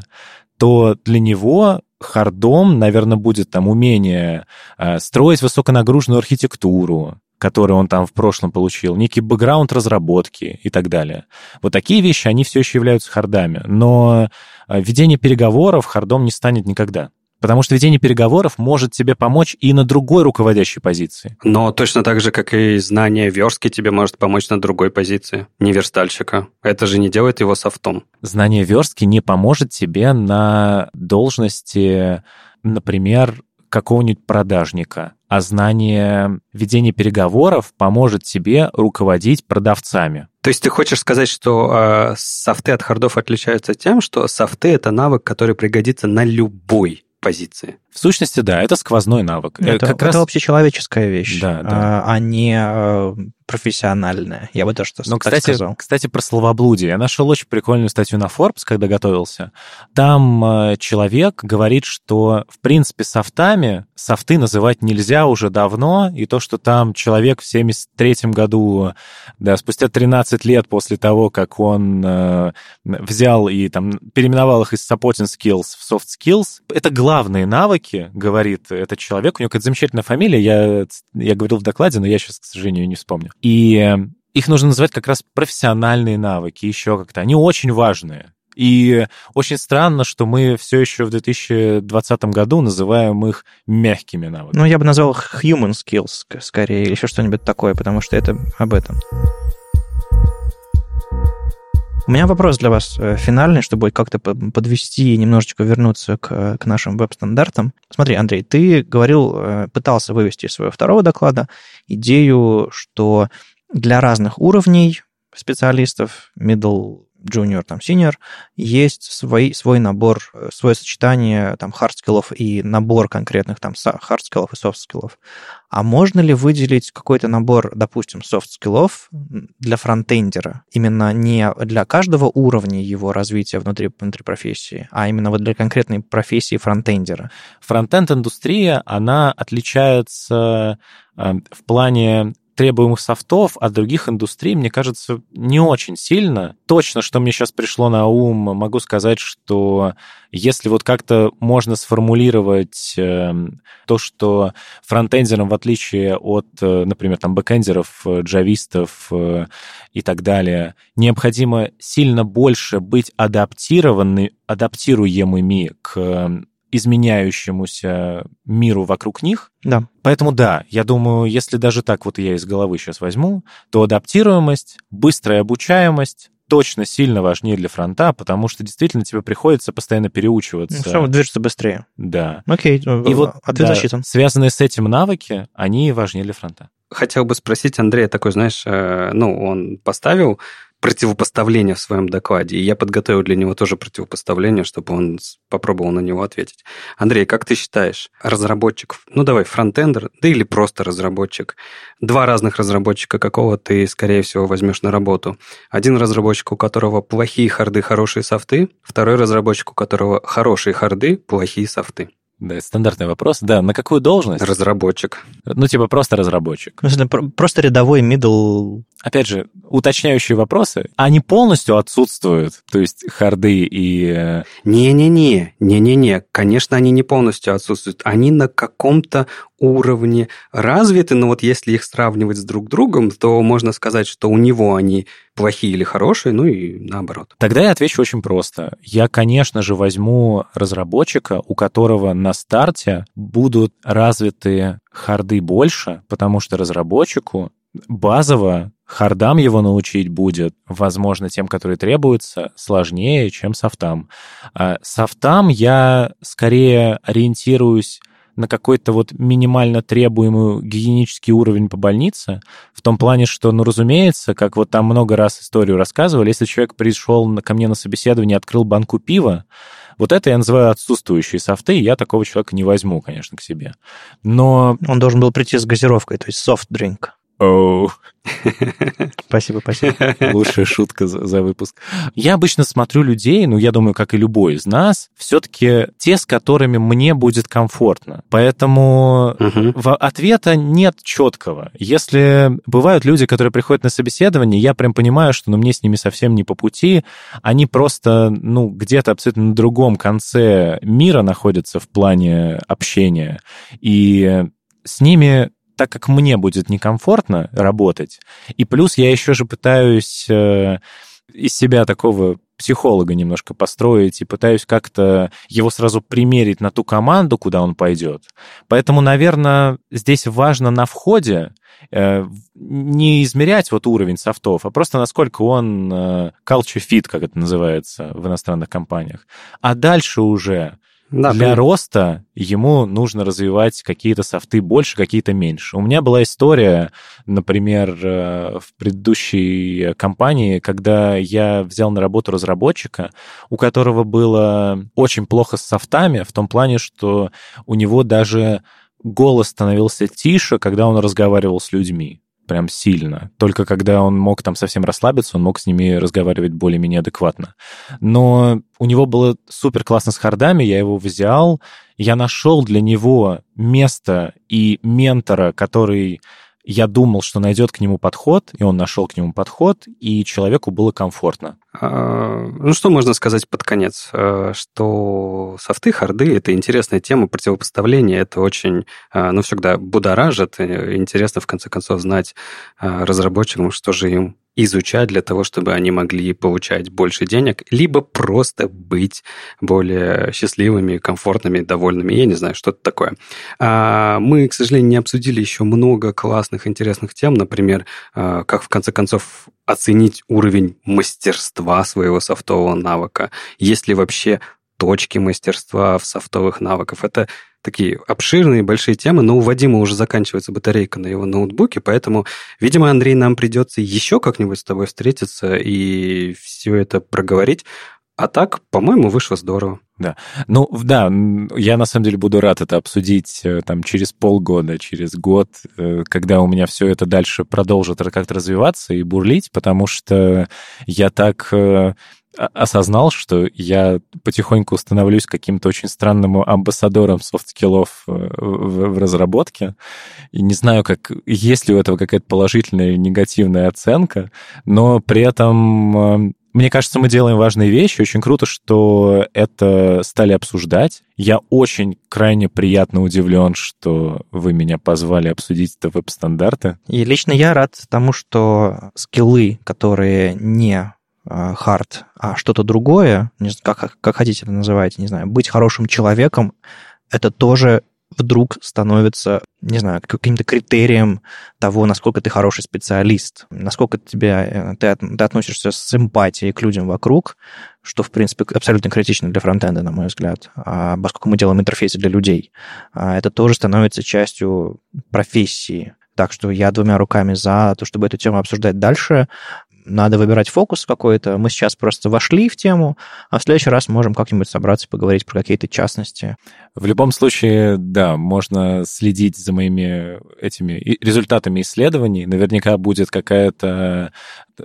то для него хардом, наверное, будет там умение э, строить высоконагруженную архитектуру, который он там в прошлом получил, некий бэкграунд разработки и так далее. Вот такие вещи, они все еще являются хардами. Но э, ведение переговоров хардом не станет никогда. Потому что ведение переговоров может тебе помочь и на другой руководящей позиции. Но точно так же, как и знание верстки тебе может помочь на другой позиции, не верстальщика. Это же не делает его софтом. Знание верстки не поможет тебе на должности, например, какого-нибудь продажника, а знание ведения переговоров поможет тебе руководить продавцами. То есть ты хочешь сказать, что э, софты от хардов отличаются тем, что софты это навык, который пригодится на любой позиции. В сущности, да, это сквозной навык. Это, как это раз... общечеловеческая вещь, да, да. А, а не а, профессиональная. Я бы тоже Но, кстати, сказал. Кстати, про словоблудие. Я нашел очень прикольную статью на Forbes, когда готовился. Там э, человек говорит, что, в принципе, софтами софты называть нельзя уже давно, и то, что там человек в 73 году, да, спустя 13 лет после того, как он э, взял и там переименовал их из supporting skills в soft skills, это главные навыки, говорит этот человек. У него какая-то замечательная фамилия, я, я говорил в докладе, но я сейчас, к сожалению, не вспомню. И э, их нужно называть как раз профессиональные навыки, еще как-то. Они очень важные. И очень странно, что мы все еще в 2020 году называем их мягкими навыками. Ну, я бы назвал их human skills скорее, или еще что-нибудь такое, потому что это об этом. У меня вопрос для вас э, финальный, чтобы как-то подвести и немножечко вернуться к, к нашим веб-стандартам. Смотри, Андрей, ты говорил, э, пытался вывести из своего второго доклада идею, что для разных уровней специалистов, middle, junior, там, senior, есть свой, свой набор, э, свое сочетание там хардскиллов и набор конкретных там хардскиллов и софтскиллов. А можно ли выделить какой-то набор, допустим, софтскиллов для фронтендера? Именно не для каждого уровня его развития внутри, внутри профессии, а именно вот для конкретной профессии фронтендера? Фронтенд-индустрия, она отличается э, в плане требуемых софтов от других индустрий, мне кажется, не очень сильно. Точно, что мне сейчас пришло на ум, могу сказать, что если вот как-то можно сформулировать э, то, что фронтендерам, в отличие от, э, например, там, бэкендеров, э, джавистов э, и так далее, необходимо сильно больше быть адаптированными, адаптируемыми к изменяющемуся миру вокруг них. Да. Поэтому да, я думаю, если даже так вот я из головы сейчас возьму, то адаптируемость, быстрая обучаемость, точно сильно важнее для фронта, потому что действительно тебе приходится постоянно переучиваться. Ну, все движется быстрее. Да. Окей, и вот ответ да, засчитан. Связанные с этим навыки, они важнее для фронта. Хотел бы спросить Андрея такой, знаешь, э, ну, он поставил противопоставление в своем докладе, и я подготовил для него тоже противопоставление, чтобы он попробовал на него ответить. Андрей, как ты считаешь, разработчик, ну давай, фронтендер, да или просто разработчик, два разных разработчика, какого ты, скорее всего, возьмешь на работу? Один разработчик, у которого плохие харды, хорошие софты, второй разработчик, у которого хорошие харды, плохие софты. Да, стандартный вопрос. Да, на какую должность? Разработчик. Ну, типа просто разработчик. Ну, просто рядовой middle... Опять же, уточняющие вопросы, они полностью отсутствуют, то есть харды и... Э, Не-не-не, не-не-не, конечно, они не полностью отсутствуют, они на каком-то уровне развиты, но вот если их сравнивать с друг другом, то можно сказать, что у него они плохие или хорошие, ну и наоборот. Тогда я отвечу очень просто. Я, конечно же, возьму разработчика, у которого на старте будут развиты харды больше, потому что разработчику базово хардам его научить будет, возможно, тем, которые требуются, сложнее, чем софтам. А софтам я скорее ориентируюсь на какой-то вот минимально требуемый гигиенический уровень по больнице, в том плане, что, ну, разумеется, как вот там много раз историю рассказывали, если человек пришел ко мне на собеседование, открыл банку пива, вот это я называю отсутствующие софты, и я такого человека не возьму, конечно, к себе. Но... Он должен был прийти с газировкой, то есть soft Oh. Спасибо, спасибо. Лучшая шутка за, за выпуск. Я обычно смотрю людей, ну, я думаю, как и любой из нас, все-таки те, с которыми мне будет комфортно. Поэтому в ответа нет четкого. Если бывают люди, которые приходят на собеседование, я прям понимаю, что ну, мне с ними совсем не по пути, они просто, ну, где-то абсолютно на другом конце мира находятся в плане общения, и с ними так как мне будет некомфортно работать, и плюс я еще же пытаюсь э, из себя такого психолога немножко построить и пытаюсь как-то его сразу примерить на ту команду, куда он пойдет. Поэтому, наверное, здесь важно на входе э, не измерять вот уровень софтов, а просто насколько он э, culture fit, как это называется в иностранных компаниях. А дальше уже да, Для понятно. роста ему нужно развивать какие-то софты больше, какие-то меньше. У меня была история, например, э, в предыдущей компании, когда я взял на работу разработчика, у которого было очень плохо с софтами, в том плане, что у него даже голос становился тише, когда он разговаривал с людьми прям сильно. Только когда он мог там совсем расслабиться, он мог с ними разговаривать более-менее адекватно. Но у него было супер классно с хардами, я его взял, я нашел для него место и ментора, который я думал, что найдет к нему подход, и он нашел к нему подход, и человеку было комфортно. А, ну, что можно сказать под конец? А, что софты, харды — это интересная тема противопоставления, это очень, а, ну, всегда будоражит, интересно, в конце концов, знать разработчикам, что же им изучать для того, чтобы они могли получать больше денег, либо просто быть более счастливыми, комфортными, довольными. Я не знаю, что это такое. Мы, к сожалению, не обсудили еще много классных, интересных тем, например, как в конце концов оценить уровень мастерства своего софтового навыка, есть ли вообще точки мастерства в софтовых навыках. Это такие обширные, большие темы, но у Вадима уже заканчивается батарейка на его ноутбуке, поэтому, видимо, Андрей, нам придется еще как-нибудь с тобой встретиться и все это проговорить. А так, по-моему, вышло здорово. Да. Ну, да, я на самом деле буду рад это обсудить э, там через полгода, через год, э, когда у меня все это дальше продолжит как-то развиваться и бурлить, потому что я так э, осознал, что я потихоньку становлюсь каким-то очень странным амбассадором софт-скиллов в, в разработке. И не знаю, как, есть ли у этого какая-то положительная или негативная оценка, но при этом мне кажется, мы делаем важные вещи. Очень круто, что это стали обсуждать. Я очень крайне приятно удивлен, что вы меня позвали обсудить это веб-стандарты. И лично я рад тому, что скиллы, которые не хард, а что-то другое, как, как хотите это называть, не знаю, быть хорошим человеком, это тоже вдруг становится, не знаю, каким-то критерием того, насколько ты хороший специалист, насколько тебе, э, ты, ты относишься с эмпатией к людям вокруг, что, в принципе, абсолютно критично для фронтенда, на мой взгляд, а, поскольку мы делаем интерфейсы для людей. А это тоже становится частью профессии. Так что я двумя руками за то, чтобы эту тему обсуждать дальше надо выбирать фокус какой-то. Мы сейчас просто вошли в тему, а в следующий раз можем как-нибудь собраться, поговорить про какие-то частности. В любом случае, да, можно следить за моими этими результатами исследований. Наверняка будет какая-то,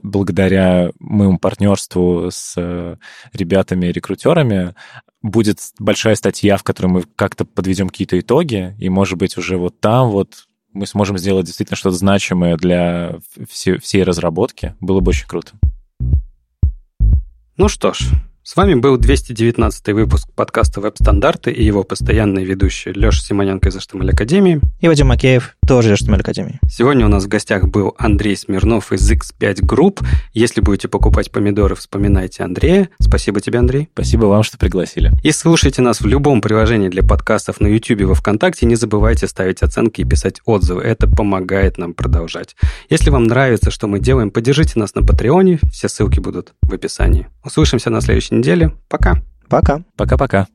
благодаря моему партнерству с э, ребятами-рекрутерами, будет большая статья, в которой мы как-то подведем какие-то итоги, и, может быть, уже вот там вот мы сможем сделать действительно что-то значимое для всей, разработки, было бы очень круто. Ну что ж, с вами был 219 выпуск подкаста «Веб-стандарты» и его постоянные ведущие Леша Симоненко из HTML Академии. И Вадим Макеев, тоже из HTML Академии. Сегодня у нас в гостях был Андрей Смирнов из X5 Group. Если будете покупать помидоры, вспоминайте Андрея. Спасибо тебе, Андрей. Спасибо вам, что пригласили. И слушайте нас в любом приложении для подкастов на YouTube и во Вконтакте. Не забывайте ставить оценки и писать отзывы. Это помогает нам продолжать. Если вам нравится, что мы делаем, поддержите нас на Патреоне. Все ссылки будут в описании. Услышимся на следующей неделе. Пока. Пока. Пока-пока.